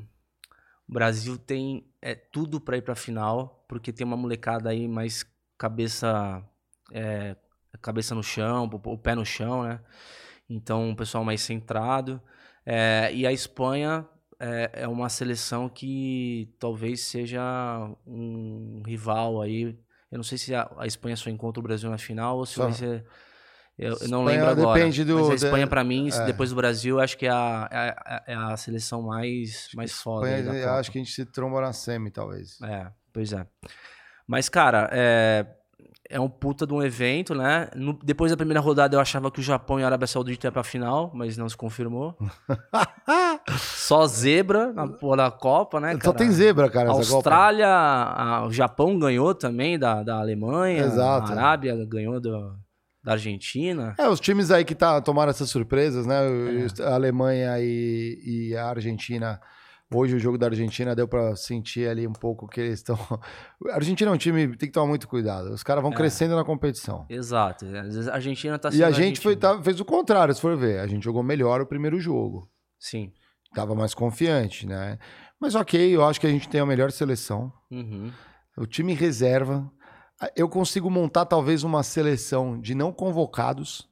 Brasil tem é, tudo pra ir pra final, porque tem uma molecada aí mais cabeça, é, cabeça no chão, o, o pé no chão, né? Então, um pessoal mais centrado. É, e a Espanha é, é uma seleção que talvez seja um rival aí. Eu não sei se a, a Espanha só encontra o Brasil na final ou se Só. vai ser. Eu, eu não Espanha lembro agora. depende do- Mas a Espanha, pra mim, é. depois do Brasil, acho que é a, é a, é a seleção mais, mais foda. eu Copa. acho que a gente se tromba na semi, talvez. É, pois é. Mas, cara, é, é um puta de um evento, né? No- depois da primeira rodada eu achava que o Japão e a Arábia Saudita iam pra final, mas não se confirmou. [LAUGHS] Só zebra na porra da Copa, né, Só cara? tem zebra, cara, A. Austrália, a- o Japão ganhou também da, da Alemanha. Exato. A Arábia ganhou do- da Argentina. É, os times aí que tá, tomaram essas surpresas, né? É. A Alemanha e, e a Argentina. Hoje o jogo da Argentina deu pra sentir ali um pouco que eles estão. [LAUGHS] A Argentina é um time tem que tomar muito cuidado. Os caras vão É. crescendo na competição. Exato. A Argentina tá E a sendo gente foi, tá- fez o contrário, se for ver. A gente jogou melhor o primeiro jogo. Sim. Tava mais confiante, né? Mas ok, eu acho que a gente tem a melhor seleção. Uhum. O time reserva. Eu consigo montar talvez uma seleção de não convocados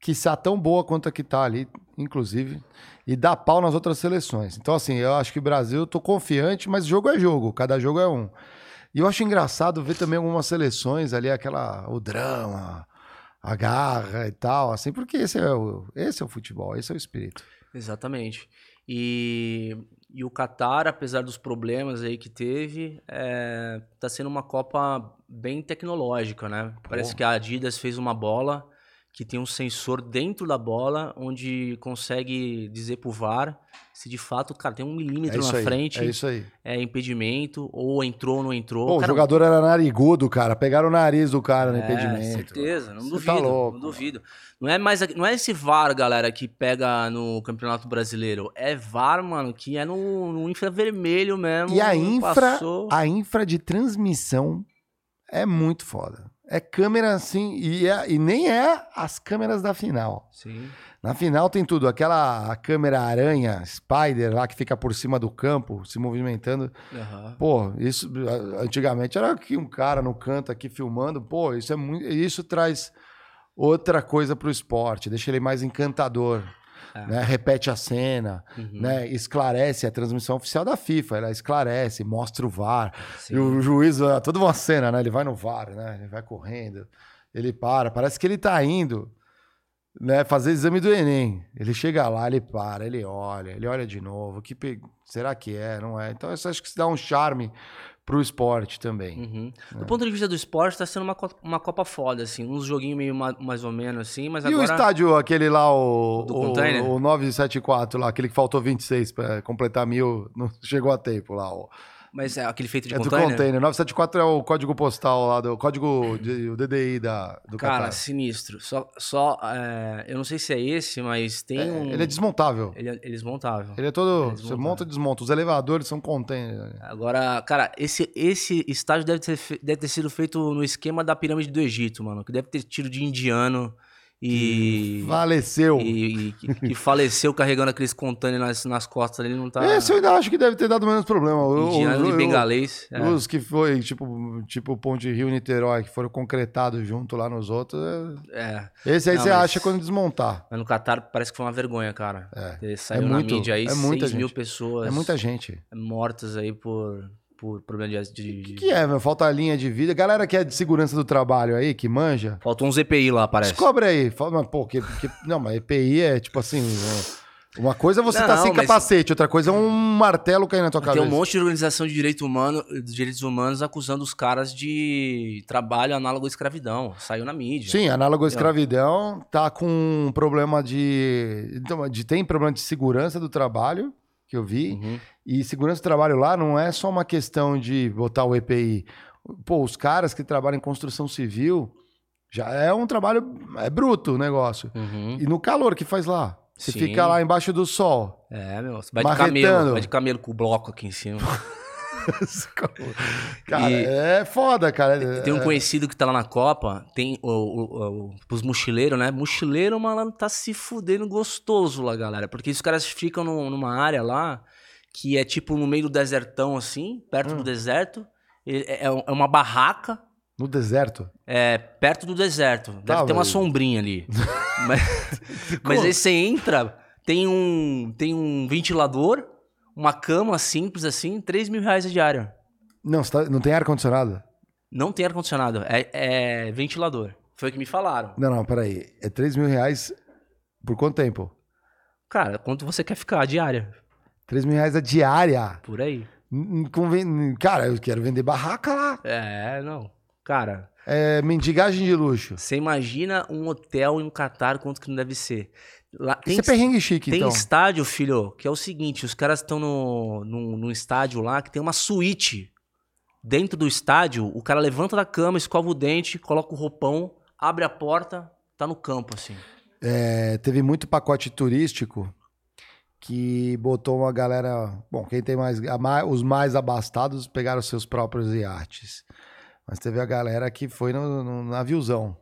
que está tão boa quanto a que está ali, inclusive, e dá pau nas outras seleções. Então, assim, eu acho que o Brasil, eu confiante, mas jogo é jogo, cada jogo é um. E eu acho engraçado ver também algumas seleções ali, aquela, o drama, a garra e tal, assim, porque esse é o, esse é o futebol, esse é o espírito. Exatamente. E E o Qatar, apesar dos problemas aí que teve, é, tá sendo uma Copa bem tecnológica, né? Parece que a Adidas fez uma bola que tem um sensor dentro da bola onde consegue dizer pro VAR se de fato, cara, tem um milímetro É na aí, frente, É isso aí. é impedimento, ou entrou ou não entrou. Pô, o Cara, jogador era narigudo, cara. Pegaram o nariz do cara no é, impedimento. certeza, não Você duvido, tá louco. não duvido. Não é mais, não é esse VAR, galera, que pega no Campeonato Brasileiro. É VAR, mano, que é no, no infravermelho mesmo. E a infra, passou. a infra de transmissão é muito foda. É câmera assim, e, é- e nem é as câmeras da final. Sim. Na final tem tudo, aquela câmera aranha, Spider lá que fica por cima do campo, se movimentando. aham. Pô, isso antigamente era aqui um cara no canto aqui filmando. Pô, isso é muito, isso traz outra coisa pro esporte, deixa ele mais encantador. É. Né? Repete a cena, Uhum. né? esclarece a transmissão oficial da FIFA, ela esclarece, mostra o VAR. Sim. E o juiz, ah, toda uma cena, né? Ele vai no VAR, né? Ele vai correndo, ele para, parece que ele tá indo, né? Fazer exame do Enem. Ele chega lá, ele para, ele olha, ele olha de novo. Que pe- será que é? Não é? Então isso acho que se dá um charme pro esporte também. Uhum. É. Do ponto de vista do esporte, tá sendo uma, uma Copa foda, assim. Uns joguinhos meio ma- mais ou menos, assim, mas E agora... o estádio, aquele lá, o, Do o, container? o 974 lá, aquele que faltou 26 para completar mil, não [LAUGHS] chegou a tempo lá. O, Mas é aquele feito de é do container? container. 974 é o código postal lá, do código, de, o DDI da, do Cara, Catar. sinistro. Só, só é, eu não sei se é esse, mas tem É, um... Ele é desmontável. Ele é, ele é desmontável. Ele é todo. Ele é você monta e desmonta. Os elevadores são containers. Agora, cara, esse, esse estádio deve ter, deve ter sido feito no esquema da pirâmide do Egito, mano. Que deve ter tido de indiano e. Faleceu. E, e que, que faleceu carregando aqueles containers nas, nas costas ali, não tá. Esse eu ainda acho que deve ter dado menos problema. Indiano e bengalês. é. Os que foi, tipo, tipo Ponte Rio Niterói, que foram concretados junto lá nos outros. é- É. Esse aí Não, você acha quando desmontar. Mas no Catar parece que foi uma vergonha, cara. É. Saiu muito- na mídia aí é muita 6 mil gente. pessoas É muita gente. mortas aí por, por problema de. de- O que, que é, meu? Falta a linha de vida. Galera que é de segurança do trabalho aí, que manja, Faltou uns EPI lá, parece. descobre aí. Fala, mas, pô, que, que- não, mas EPI é tipo assim. Uma coisa é você tá Não, sem mas- capacete, outra coisa é um martelo caindo na tua Tem cabeça. um monte de organização de direito humano, de direitos humanos acusando os caras de trabalho análogo à escravidão. Saiu na mídia. Sim, análogo à escravidão, tá com um problema de, então, de. Tem problema de segurança do trabalho, que eu vi. Uhum. E segurança do trabalho lá não é só uma questão de botar o EPI. Pô, os caras que trabalham em construção civil já é um trabalho. É bruto o negócio. Uhum. E no calor que faz lá. Você Sim. fica lá embaixo do sol. É, meu. Você vai de Marretando. camelo. Vai de camelo com o bloco aqui em cima. [LAUGHS] cara, E- é foda, cara. Tem um É- conhecido que tá lá na Copa, tem o, o, o, os mochileiros, né? Mochileiro, malandro, tá se fudendo gostoso lá, galera. Porque os caras ficam num- numa área lá que é tipo no meio do desertão, assim, perto Hum. do deserto. E- É, é uma barraca No deserto. É, perto do deserto. Deve Tá, ter uma sombrinha ali. [LAUGHS] mas, mas aí você entra, tem um, tem um ventilador, uma cama simples assim, 3 mil reais a diária. Não, você tá- não tem ar-condicionado? Não tem ar-condicionado, é, é ventilador. Foi o que me falaram. Não, não, peraí. É 3 mil reais por quanto tempo? Cara, quanto você quer ficar a diária? 3 mil reais a diária. Por aí. Cara, eu quero vender barraca lá. É, não. Cara, É mendigagem de luxo. você imagina um hotel em um Catar, quanto que não deve ser. Lá, tem Isso é perrengue chique, Tem então. estádio, filho, que é o seguinte: os caras estão no, num, num estádio lá que tem uma suíte. Dentro do estádio, o cara levanta da cama, escova o dente, coloca o roupão, abre a porta, tá no campo, assim. É, teve muito pacote turístico que botou uma galera. Bom, quem tem mais. os mais abastados pegaram seus próprios iates. Mas teve a galera que foi no, no naviozão.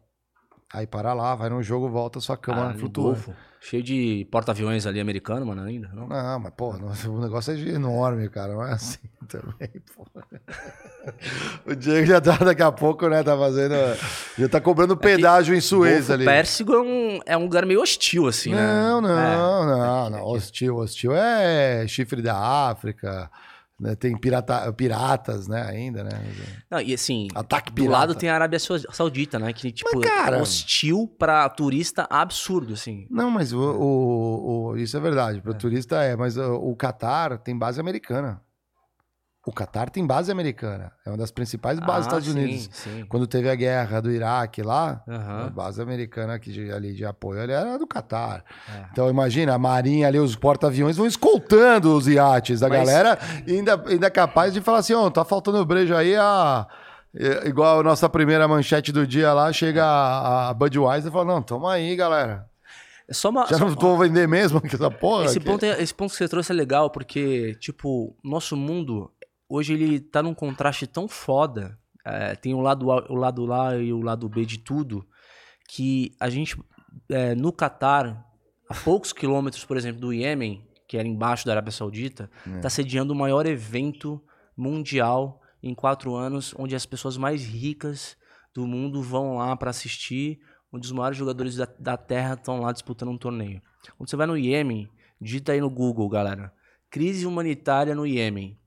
Aí para lá, vai no jogo, volta, sua cama Ah. Golfo, cheio de porta-aviões ali americano, mano, ainda. Não? Não, mas, pô, [LAUGHS] o negócio é enorme, cara. Não é assim [LAUGHS] também, pô. [LAUGHS] O Diego já tá daqui a pouco, né? Tá fazendo. Já tá cobrando pedágio em Suez Golfo ali. Pérsico é um, é um lugar meio hostil, assim, né? Não, não, É. não, não. Hostil, hostil é chifre da África, tem pirata, piratas, né, ainda, né? Não, e assim, Ataque do lado tem a Arábia Sau- Saudita, né? Que, tipo, cara- é hostil pra turista absurdo, assim. Não, mas o, o- o- isso é verdade. Para o turista é, mas o, o Catar tem base americana. O Catar tem base americana. É uma das principais bases dos Ah, Estados sim, Unidos. Sim. Quando teve a guerra do Iraque lá, a Aham. base americana aqui de, ali de apoio ali era do Catar. É. Então imagina, a marinha ali, os porta-aviões vão escoltando os iates da Mas- galera e ainda, ainda capaz de falar assim, ó, tá faltando brejo aí, a... é, igual a nossa primeira manchete do dia lá, chega a, a Budweiser e fala, não, toma aí, galera. É só uma. Já só- não vou vender mesmo [LAUGHS] que essa porra? esse, aqui?" ponto é- esse ponto que você trouxe é legal, porque, tipo, nosso mundo, hoje ele tá num contraste tão foda. é, tem o lado, A- o lado A e o lado B de tudo, que a gente, é, no Catar, a poucos quilômetros, por exemplo, do Iêmen, que era embaixo da Arábia Saudita, É. tá sediando o maior evento mundial em quatro anos, onde as pessoas mais ricas do mundo vão lá para assistir, onde os maiores jogadores da, da Terra estão lá disputando um torneio. Quando você vai no Iêmen, digita aí no Google, galera. Crise humanitária no Iêmen.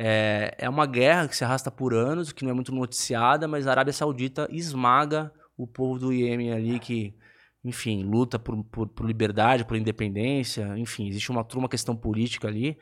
É, é uma guerra que se arrasta por anos, que não é muito noticiada, mas a Arábia Saudita esmaga o povo do Iêmen ali que, enfim, luta por, por, por liberdade, por independência, enfim, existe uma, uma questão política ali.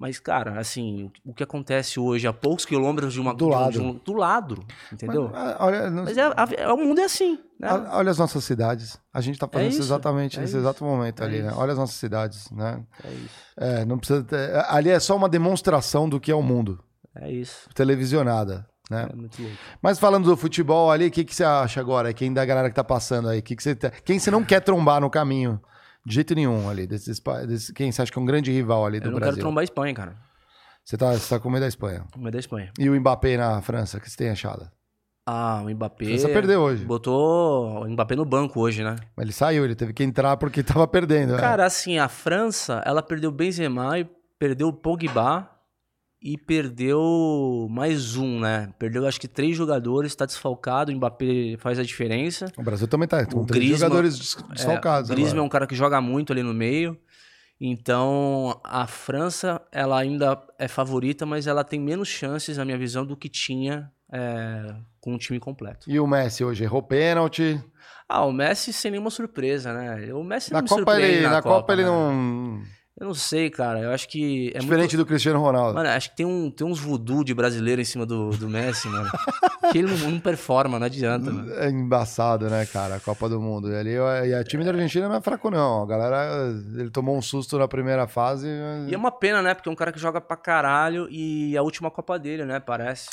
Mas, cara, assim, o que acontece hoje a poucos quilômetros de uma Do de um- lado. de um- do lado, entendeu? Mas, ah, olha, não- Mas é, a- é- o mundo é assim, né? olha as nossas cidades. A gente tá fazendo isso, isso, exatamente é nesse isso, exato momento é ali, né? Olha as nossas cidades, né? É isso. É, não precisa ter- Ali é só uma demonstração do que é o mundo. É isso. Televisionada, né? É muito louco. Mas falando do futebol ali, o que, que você acha agora? Quem da galera que tá passando aí? Que que você tá- Quem você não quer trombar no caminho? De jeito nenhum ali. Desses, quem você acha que é um grande rival ali do Eu não Brasil? quero trombar a Espanha, cara. Você tá, você tá com medo da Espanha. O medo da Espanha. E o Mbappé na França, o que você tem achado? Ah, o A Mbappé. França perdeu hoje. Botou o Mbappé no banco hoje, né? Mas ele saiu, ele teve que entrar porque [LAUGHS] tava perdendo. né? Cara, assim, a França, ela perdeu o Benzema, e perdeu o Pogba e perdeu mais um, né? Perdeu acho que três jogadores, tá desfalcado, o Mbappé faz a diferença. O Brasil também tá com O três Griezmann- jogadores des- desfalcados. É, o Griezmann é um cara que joga muito ali no meio. Então, a França, ela ainda é favorita, mas ela tem menos chances, na minha visão, do que tinha é, com o time completo. E o Messi hoje errou pênalti. Ah, o Messi sem nenhuma surpresa, né? O Messi Na Copa, ele, na Copa, ele né? não. Eu não sei, cara. Eu acho que é Diferente do Cristiano muito... Ronaldo. Mano, acho que tem, um, tem uns voodoo de brasileiro em cima do, do Messi, mano. que ele não, não performa, não adianta, mano. É embaçado, né, cara? A Copa do Mundo. E, ali, e a time da Argentina não é fraco, não. A galera, ele tomou um susto na primeira fase. E é uma pena, né? Porque é um cara que joga pra caralho e a última Copa dele, né? Parece.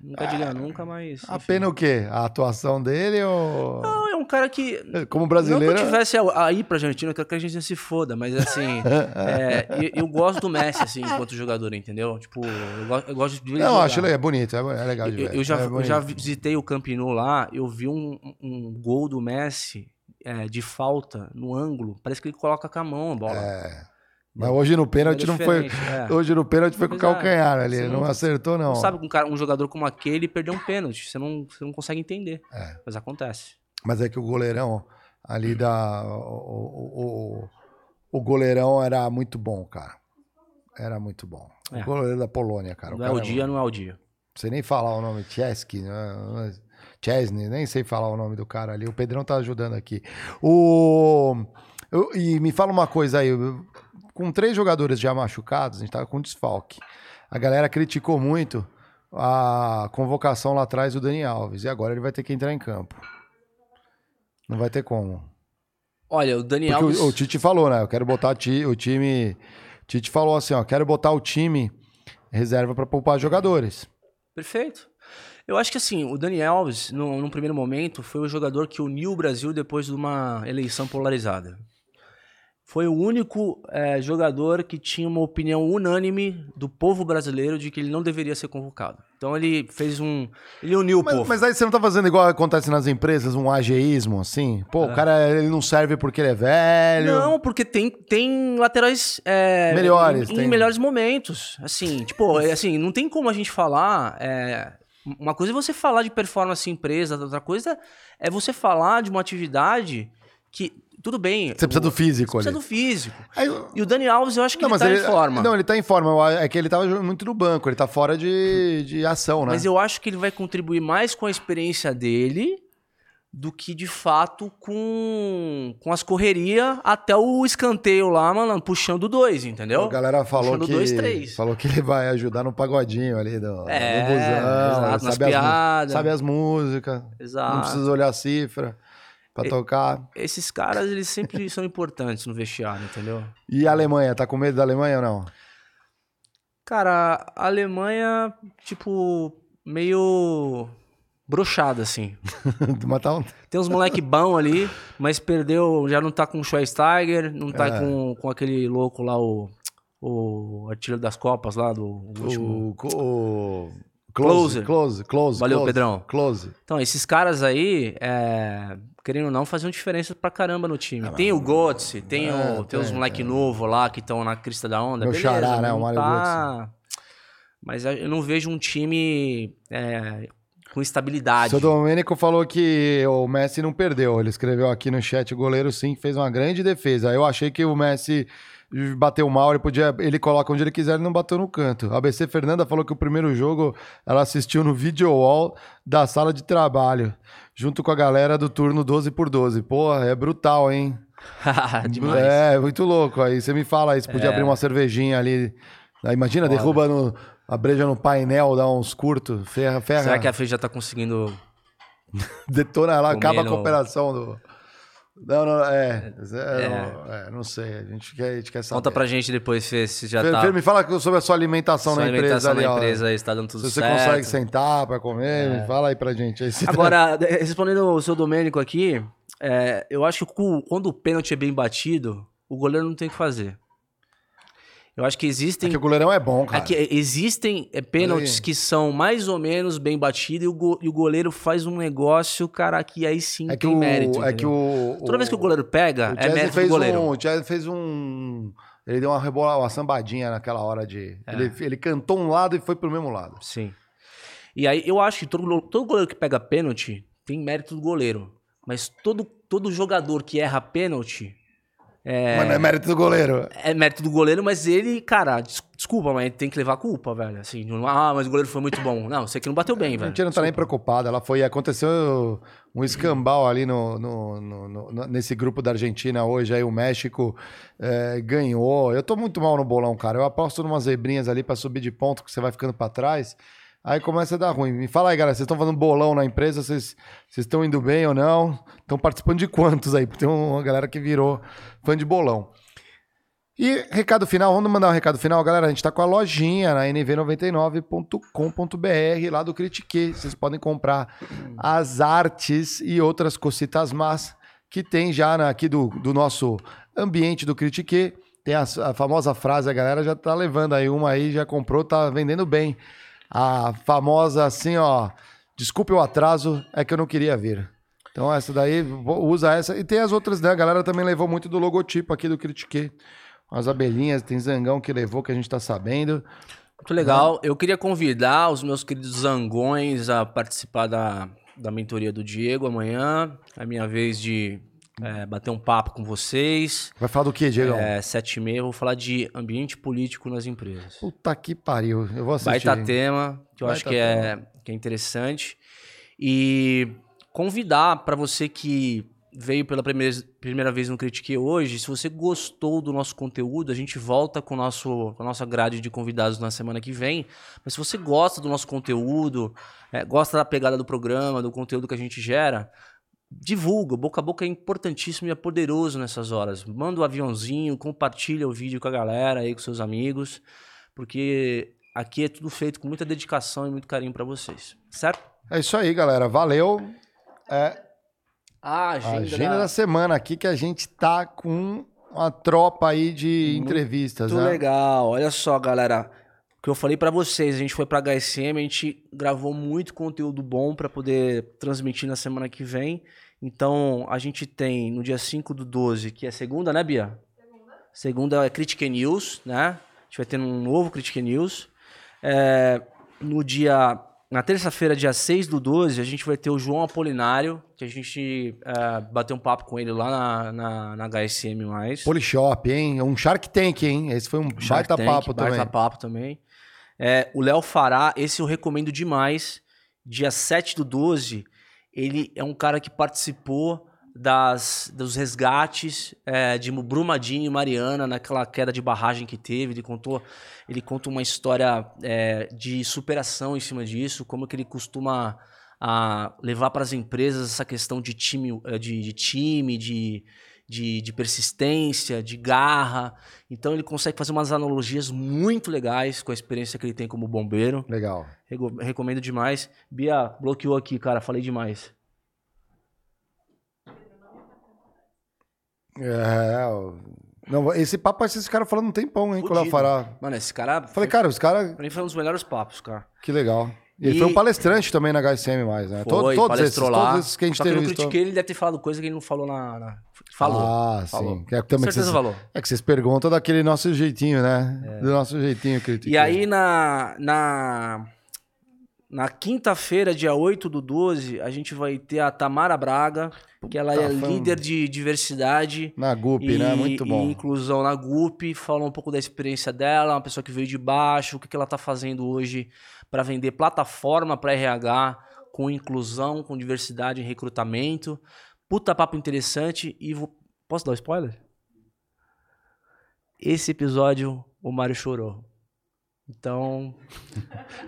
Nunca diga nunca, mas. A enfim. pena o quê? A atuação dele ou. Não, é um cara que. Como Não brasileiro. que eu tivesse aí pra Argentina, eu quero que a Argentina se foda, mas assim, [LAUGHS] é, eu, eu gosto do Messi, assim, enquanto jogador, entendeu? Tipo, eu, go- eu gosto de Não, jogar. acho ele é bonito, é, é legal de Eu, ver. eu já, é eu já visitei o Camp Nou lá, eu vi um, um gol do Messi é, de falta no ângulo, parece que ele coloca com a mão a bola. É. Mas hoje no pênalti não foi. é. Hoje no pênalti foi com o é. calcanhar ali. Você Ele não não- acertou, não. Não sabe que um, cara, um jogador como aquele perder um pênalti, você não, você não consegue entender, É. mas acontece. Mas é que o goleirão ali da. O, o, o, o goleirão era muito bom, cara. Era muito bom. É. O goleiro da Polônia, cara. Não é cara o dia, não é o dia. Não sei nem falar o nome. Chesky, né? Chesney, nem sei falar o nome do cara ali. O Pedrão tá ajudando aqui. O. eu- e me fala uma coisa aí. eu- Com três jogadores já machucados, a gente tava com desfalque. A galera criticou muito a convocação lá atrás do Dani Alves. E agora ele vai ter que entrar em campo. Não vai ter como. Olha, o Dani Porque Alves... o, o Tite falou, né? Eu quero botar ti- o time. Tite falou assim, ó, quero botar o time reserva para poupar jogadores. Perfeito. Eu acho que assim, o Dani Alves, no, num primeiro momento, foi o jogador que uniu o Brasil depois de uma eleição polarizada. Foi o único eh, jogador que tinha uma opinião unânime do povo brasileiro de que ele não deveria ser convocado. Então ele fez um. Ele uniu o Mas, povo. mas aí você não tá fazendo igual acontece nas empresas, um ageísmo, assim? Pô, o cara ele não serve porque ele é velho. Não, porque tem, tem laterais é, Melhores, em, tem. em melhores momentos. Assim, tipo, é, assim, não tem como a gente falar. é, uma coisa é você falar de performance em empresa, outra coisa é você falar de uma atividade que tudo bem. Você precisa do físico Precisa ali. do físico. Aí- E o Dani Alves, eu acho que não, ele tá ele, em forma. Não, ele tá em forma. É que ele tava muito no banco, ele tá fora de, de ação, né? Mas eu acho que ele vai contribuir mais com a experiência dele do que de fato com, com as correrias até o escanteio lá, mano, puxando dois, entendeu? A galera falou Puxando que, dois, três. falou que ele vai ajudar no pagodinho ali do, É, do busão. exato, nas sabe, as, sabe as músicas, Exato. não precisa olhar a cifra pra tocar. Esses caras, eles sempre são importantes no vestiário, entendeu? E a Alemanha, tá com medo da Alemanha ou não? Cara, a Alemanha, tipo, meio brochada, assim. [LAUGHS] Mas tá um- Tem uns moleque bom ali, mas perdeu, já não tá com o Schweinsteiger, não tá É. com, com aquele louco lá, o, o artilheiro das Copas lá, do último. o, o, Close. close, close, close. Valeu, close, Pedrão. Close. Então, esses caras aí, é, querendo ou não, faziam diferença pra caramba no time. tem o Götze, tem, É, o, tem os tem, moleque novo lá que estão na crista da onda. Meu beleza, xará, né, o Mário tá... Mas eu não vejo um time é, com estabilidade. Seu Domênico falou que o Messi não perdeu. Ele escreveu aqui no chat: o goleiro sim fez uma grande defesa. Eu achei que o Messi bateu mal, ele podia. Ele coloca onde ele quiser, ele não bateu no canto. A ABC Fernanda falou que o primeiro jogo ela assistiu no video wall da sala de trabalho, junto com a galera do turno 12 por 12 Porra, é brutal, hein? [LAUGHS] Demais. É, muito louco. Aí você me fala aí, você podia É. abrir uma cervejinha ali. Aí, imagina, Foda. derruba no, a breja no painel, dá uns curtos, ferra, ferra. Será que a FEI já tá conseguindo. [LAUGHS] Detona Comer acaba a cooperação do. Não, não, é. é, não, é, não sei, a gente quer, a gente quer saber. Conta pra gente depois, Fê, se já tá. Me fala sobre a sua alimentação sua na empresa alimentação ali, na ó. empresa aí, se tá dando tudo Se você certo. É. consegue sentar pra comer, me fala aí pra gente. Aí se tá- Agora, de- [LAUGHS] respondendo o seu Domênico aqui, é, eu acho que quando o pênalti é bem batido, o goleiro não tem o que fazer. Eu acho que existem. É que o goleirão é bom, é cara. que existem é, pênaltis Aí. que são mais ou menos bem batidos e go- e o goleiro faz um negócio, cara, que aí sim É que tem o, mérito. é que o, Toda vez que o goleiro pega, o é mérito do fez goleiro. um, o Chelsea fez um, ele deu uma rebola, uma sambadinha naquela hora de, É. ele, ele cantou um lado e foi pro mesmo lado. Sim. E aí eu acho que todo, todo goleiro que pega pênalti tem mérito do goleiro. Mas todo, todo jogador que erra pênalti Mas não é mérito do goleiro. é mérito do goleiro, mas ele, cara, des- desculpa, mas tem que levar a culpa, velho. Assim, não, ah, mas o goleiro foi muito bom. Não, você que não bateu bem, A velho. gente não tá nem preocupado. Ela foi. Aconteceu um escambau ali no, no- no- no- nesse grupo da Argentina hoje. Aí o México é, ganhou. Eu tô muito mal no bolão, cara. Eu aposto numas zebrinhas ali pra subir de ponto, que você vai ficando pra trás. Aí começa a dar ruim. Me fala aí, galera. Vocês estão fazendo bolão na empresa? Vocês estão indo bem ou não? Estão participando de quantos aí? Tem uma galera que virou fã de bolão. E recado final, vamos mandar um recado final, galera. A gente tá com a lojinha na nv99.com.br lá do Critique. Vocês podem comprar as artes e outras cositas más que tem já na- aqui do, do nosso ambiente do Critique. Tem a, a famosa frase, a galera já tá levando aí uma aí, já comprou, tá vendendo bem. A famosa assim, ó, desculpe o atraso, é que eu não queria vir. Então essa daí, usa essa. E tem as outras, né? A galera também levou muito do logotipo aqui do Critique. As abelhinhas, tem Zangão que levou, que a gente tá sabendo. Muito legal. Eu queria convidar os meus queridos zangões a participar da, da mentoria do Diego amanhã. É a minha vez de é, bater um papo com vocês. Vai falar do quê, Diego? É, sete e meia, vou falar de ambiente político nas empresas. Puta que pariu. Eu vou assistir. Baita tema, que eu acho que é, que é interessante. E convidar para você que veio pela primeira, primeira vez no Critique hoje, se você gostou do nosso conteúdo, a gente volta com, nosso, com a nossa grade de convidados na semana que vem. Mas se você gosta do nosso conteúdo, é, gosta da pegada do programa, do conteúdo que a gente gera, divulga. Boca a boca é importantíssimo e é poderoso nessas horas. Manda o aviãozinho, compartilha o vídeo com a galera aí, com seus amigos, porque aqui é tudo feito com muita dedicação e muito carinho para vocês, certo? É isso aí, galera. Valeu. É A a agenda da semana aqui que a gente tá com uma tropa aí de Muito entrevistas, Muito né? legal. Olha só, galera. O que eu falei pra vocês, a gente foi pra HSM, a gente gravou muito conteúdo bom pra poder transmitir na semana que vem. Então, a gente tem no dia 5 do 12, que é segunda, né, Bia? Segunda. Segunda é Critique News, né? A gente vai ter um novo Critique News. É, no dia na terça-feira, dia 6 do 12, a gente vai ter o João Apolinário, que a gente uh, bateu um papo com ele lá na, na, na HSM+. Polishop, hein? Um Shark Tank, hein? Esse foi um Shark baita Tank, papo baita também. Baita papo também. É, o Léo Fará, esse eu recomendo demais. Dia 7 do 12, ele é um cara que participou das, dos resgates é, de Brumadinho e Mariana naquela queda de barragem que teve. Ele contou, ele conta uma história é, de superação em cima disso, como que ele costuma a, levar para as empresas essa questão de time, é, de, de time, de, de, de, persistência, de garra. Então ele consegue fazer umas analogias muito legais com a experiência que ele tem como bombeiro. Legal. Recomendo demais. Bia bloqueou aqui, cara, falei demais. É. Não, esse papo esse cara falando um tempão, hein, Fudido. Fará. Mano, esse cara. Falei, cara, os caras. Pra mim foi um dos melhores papos, cara. Que legal. Ele e... foi um palestrante também na HSM, mais, né? Foi, todos, esses, lá. todos esses que a gente Só teve. Que eu critiquei, ele deve ter falado coisa que ele não falou na. na... Falou. Ah, falou. sim. É, também certeza vocês, falou. É que vocês perguntam daquele nosso jeitinho, né? É. Do nosso jeitinho critiquei. E aí na. na... Na quinta-feira, dia 8 do 12, a gente vai ter a Tamara Braga, que ela é líder de diversidade. Na GUP, e, né? Muito bom. E inclusão na GUP. Fala um pouco da experiência dela, uma pessoa que veio de baixo, o que, que ela está fazendo hoje para vender plataforma para RH com inclusão, com diversidade em recrutamento. Puta papo interessante. E vou... posso dar um spoiler? Esse episódio o Mário chorou. Então.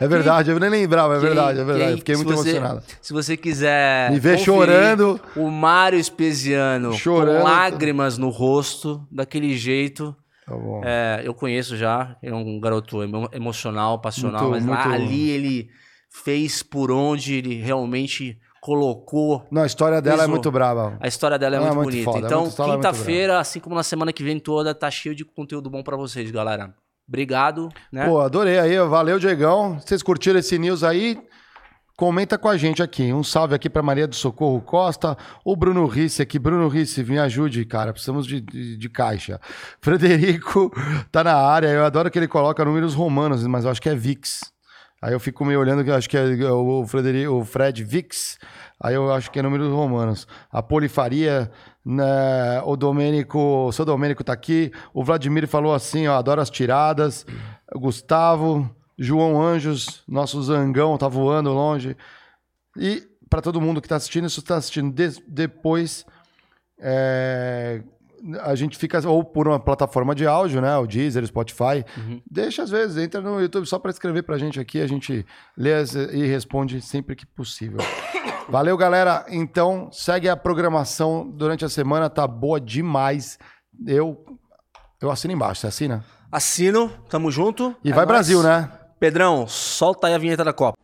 É verdade, quem, eu nem lembrava, é quem, verdade, é verdade. Quem, Fiquei muito você, emocionado. Se você quiser. Me ver chorando. O Mário Espesiano chorando. com lágrimas no rosto, daquele jeito. Tá bom. É, eu conheço já, ele é um garoto emocional, passional, muito, mas muito... ali ele fez por onde ele realmente colocou. Não, a história dela é muito brava. A história dela é, é muito, muito, bonita. Foda, então, é quinta-feira, assim como na semana que vem toda, tá cheio de conteúdo bom para vocês, galera. Obrigado. Né? Pô, adorei aí. Valeu, Diegão. Vocês curtiram esse news aí? Comenta com a gente aqui. Um salve aqui para Maria do Socorro Costa. O Bruno Risse aqui. Bruno Risse, me ajude, cara. Precisamos de, de, de, caixa. Frederico tá na área. Eu adoro que ele coloca números romanos, mas eu acho que é VIX. Aí eu fico meio olhando que eu acho que é o, Frederico, o Fred VIX. Aí eu acho que é números romanos. A Polifaria né, o Domênico, o seu Domênico tá aqui. O Vladimir falou assim, ó, adoro as tiradas. Gustavo, João Anjos, nosso zangão tá voando longe. E para todo mundo que tá assistindo, se está assistindo de, depois, é, a gente fica ou por uma plataforma de áudio, né, o Deezer, o Spotify. Uhum. Deixa às vezes, entra no YouTube só para escrever pra gente aqui, a gente lê e responde sempre que possível. [COUGHS] Valeu, galera. Então, segue a programação durante a semana, tá boa demais. Eu eu assino embaixo, você assina? Assino, tamo junto. E é vai nóis. Brasil, né? Pedrão, solta aí a vinheta da Copa.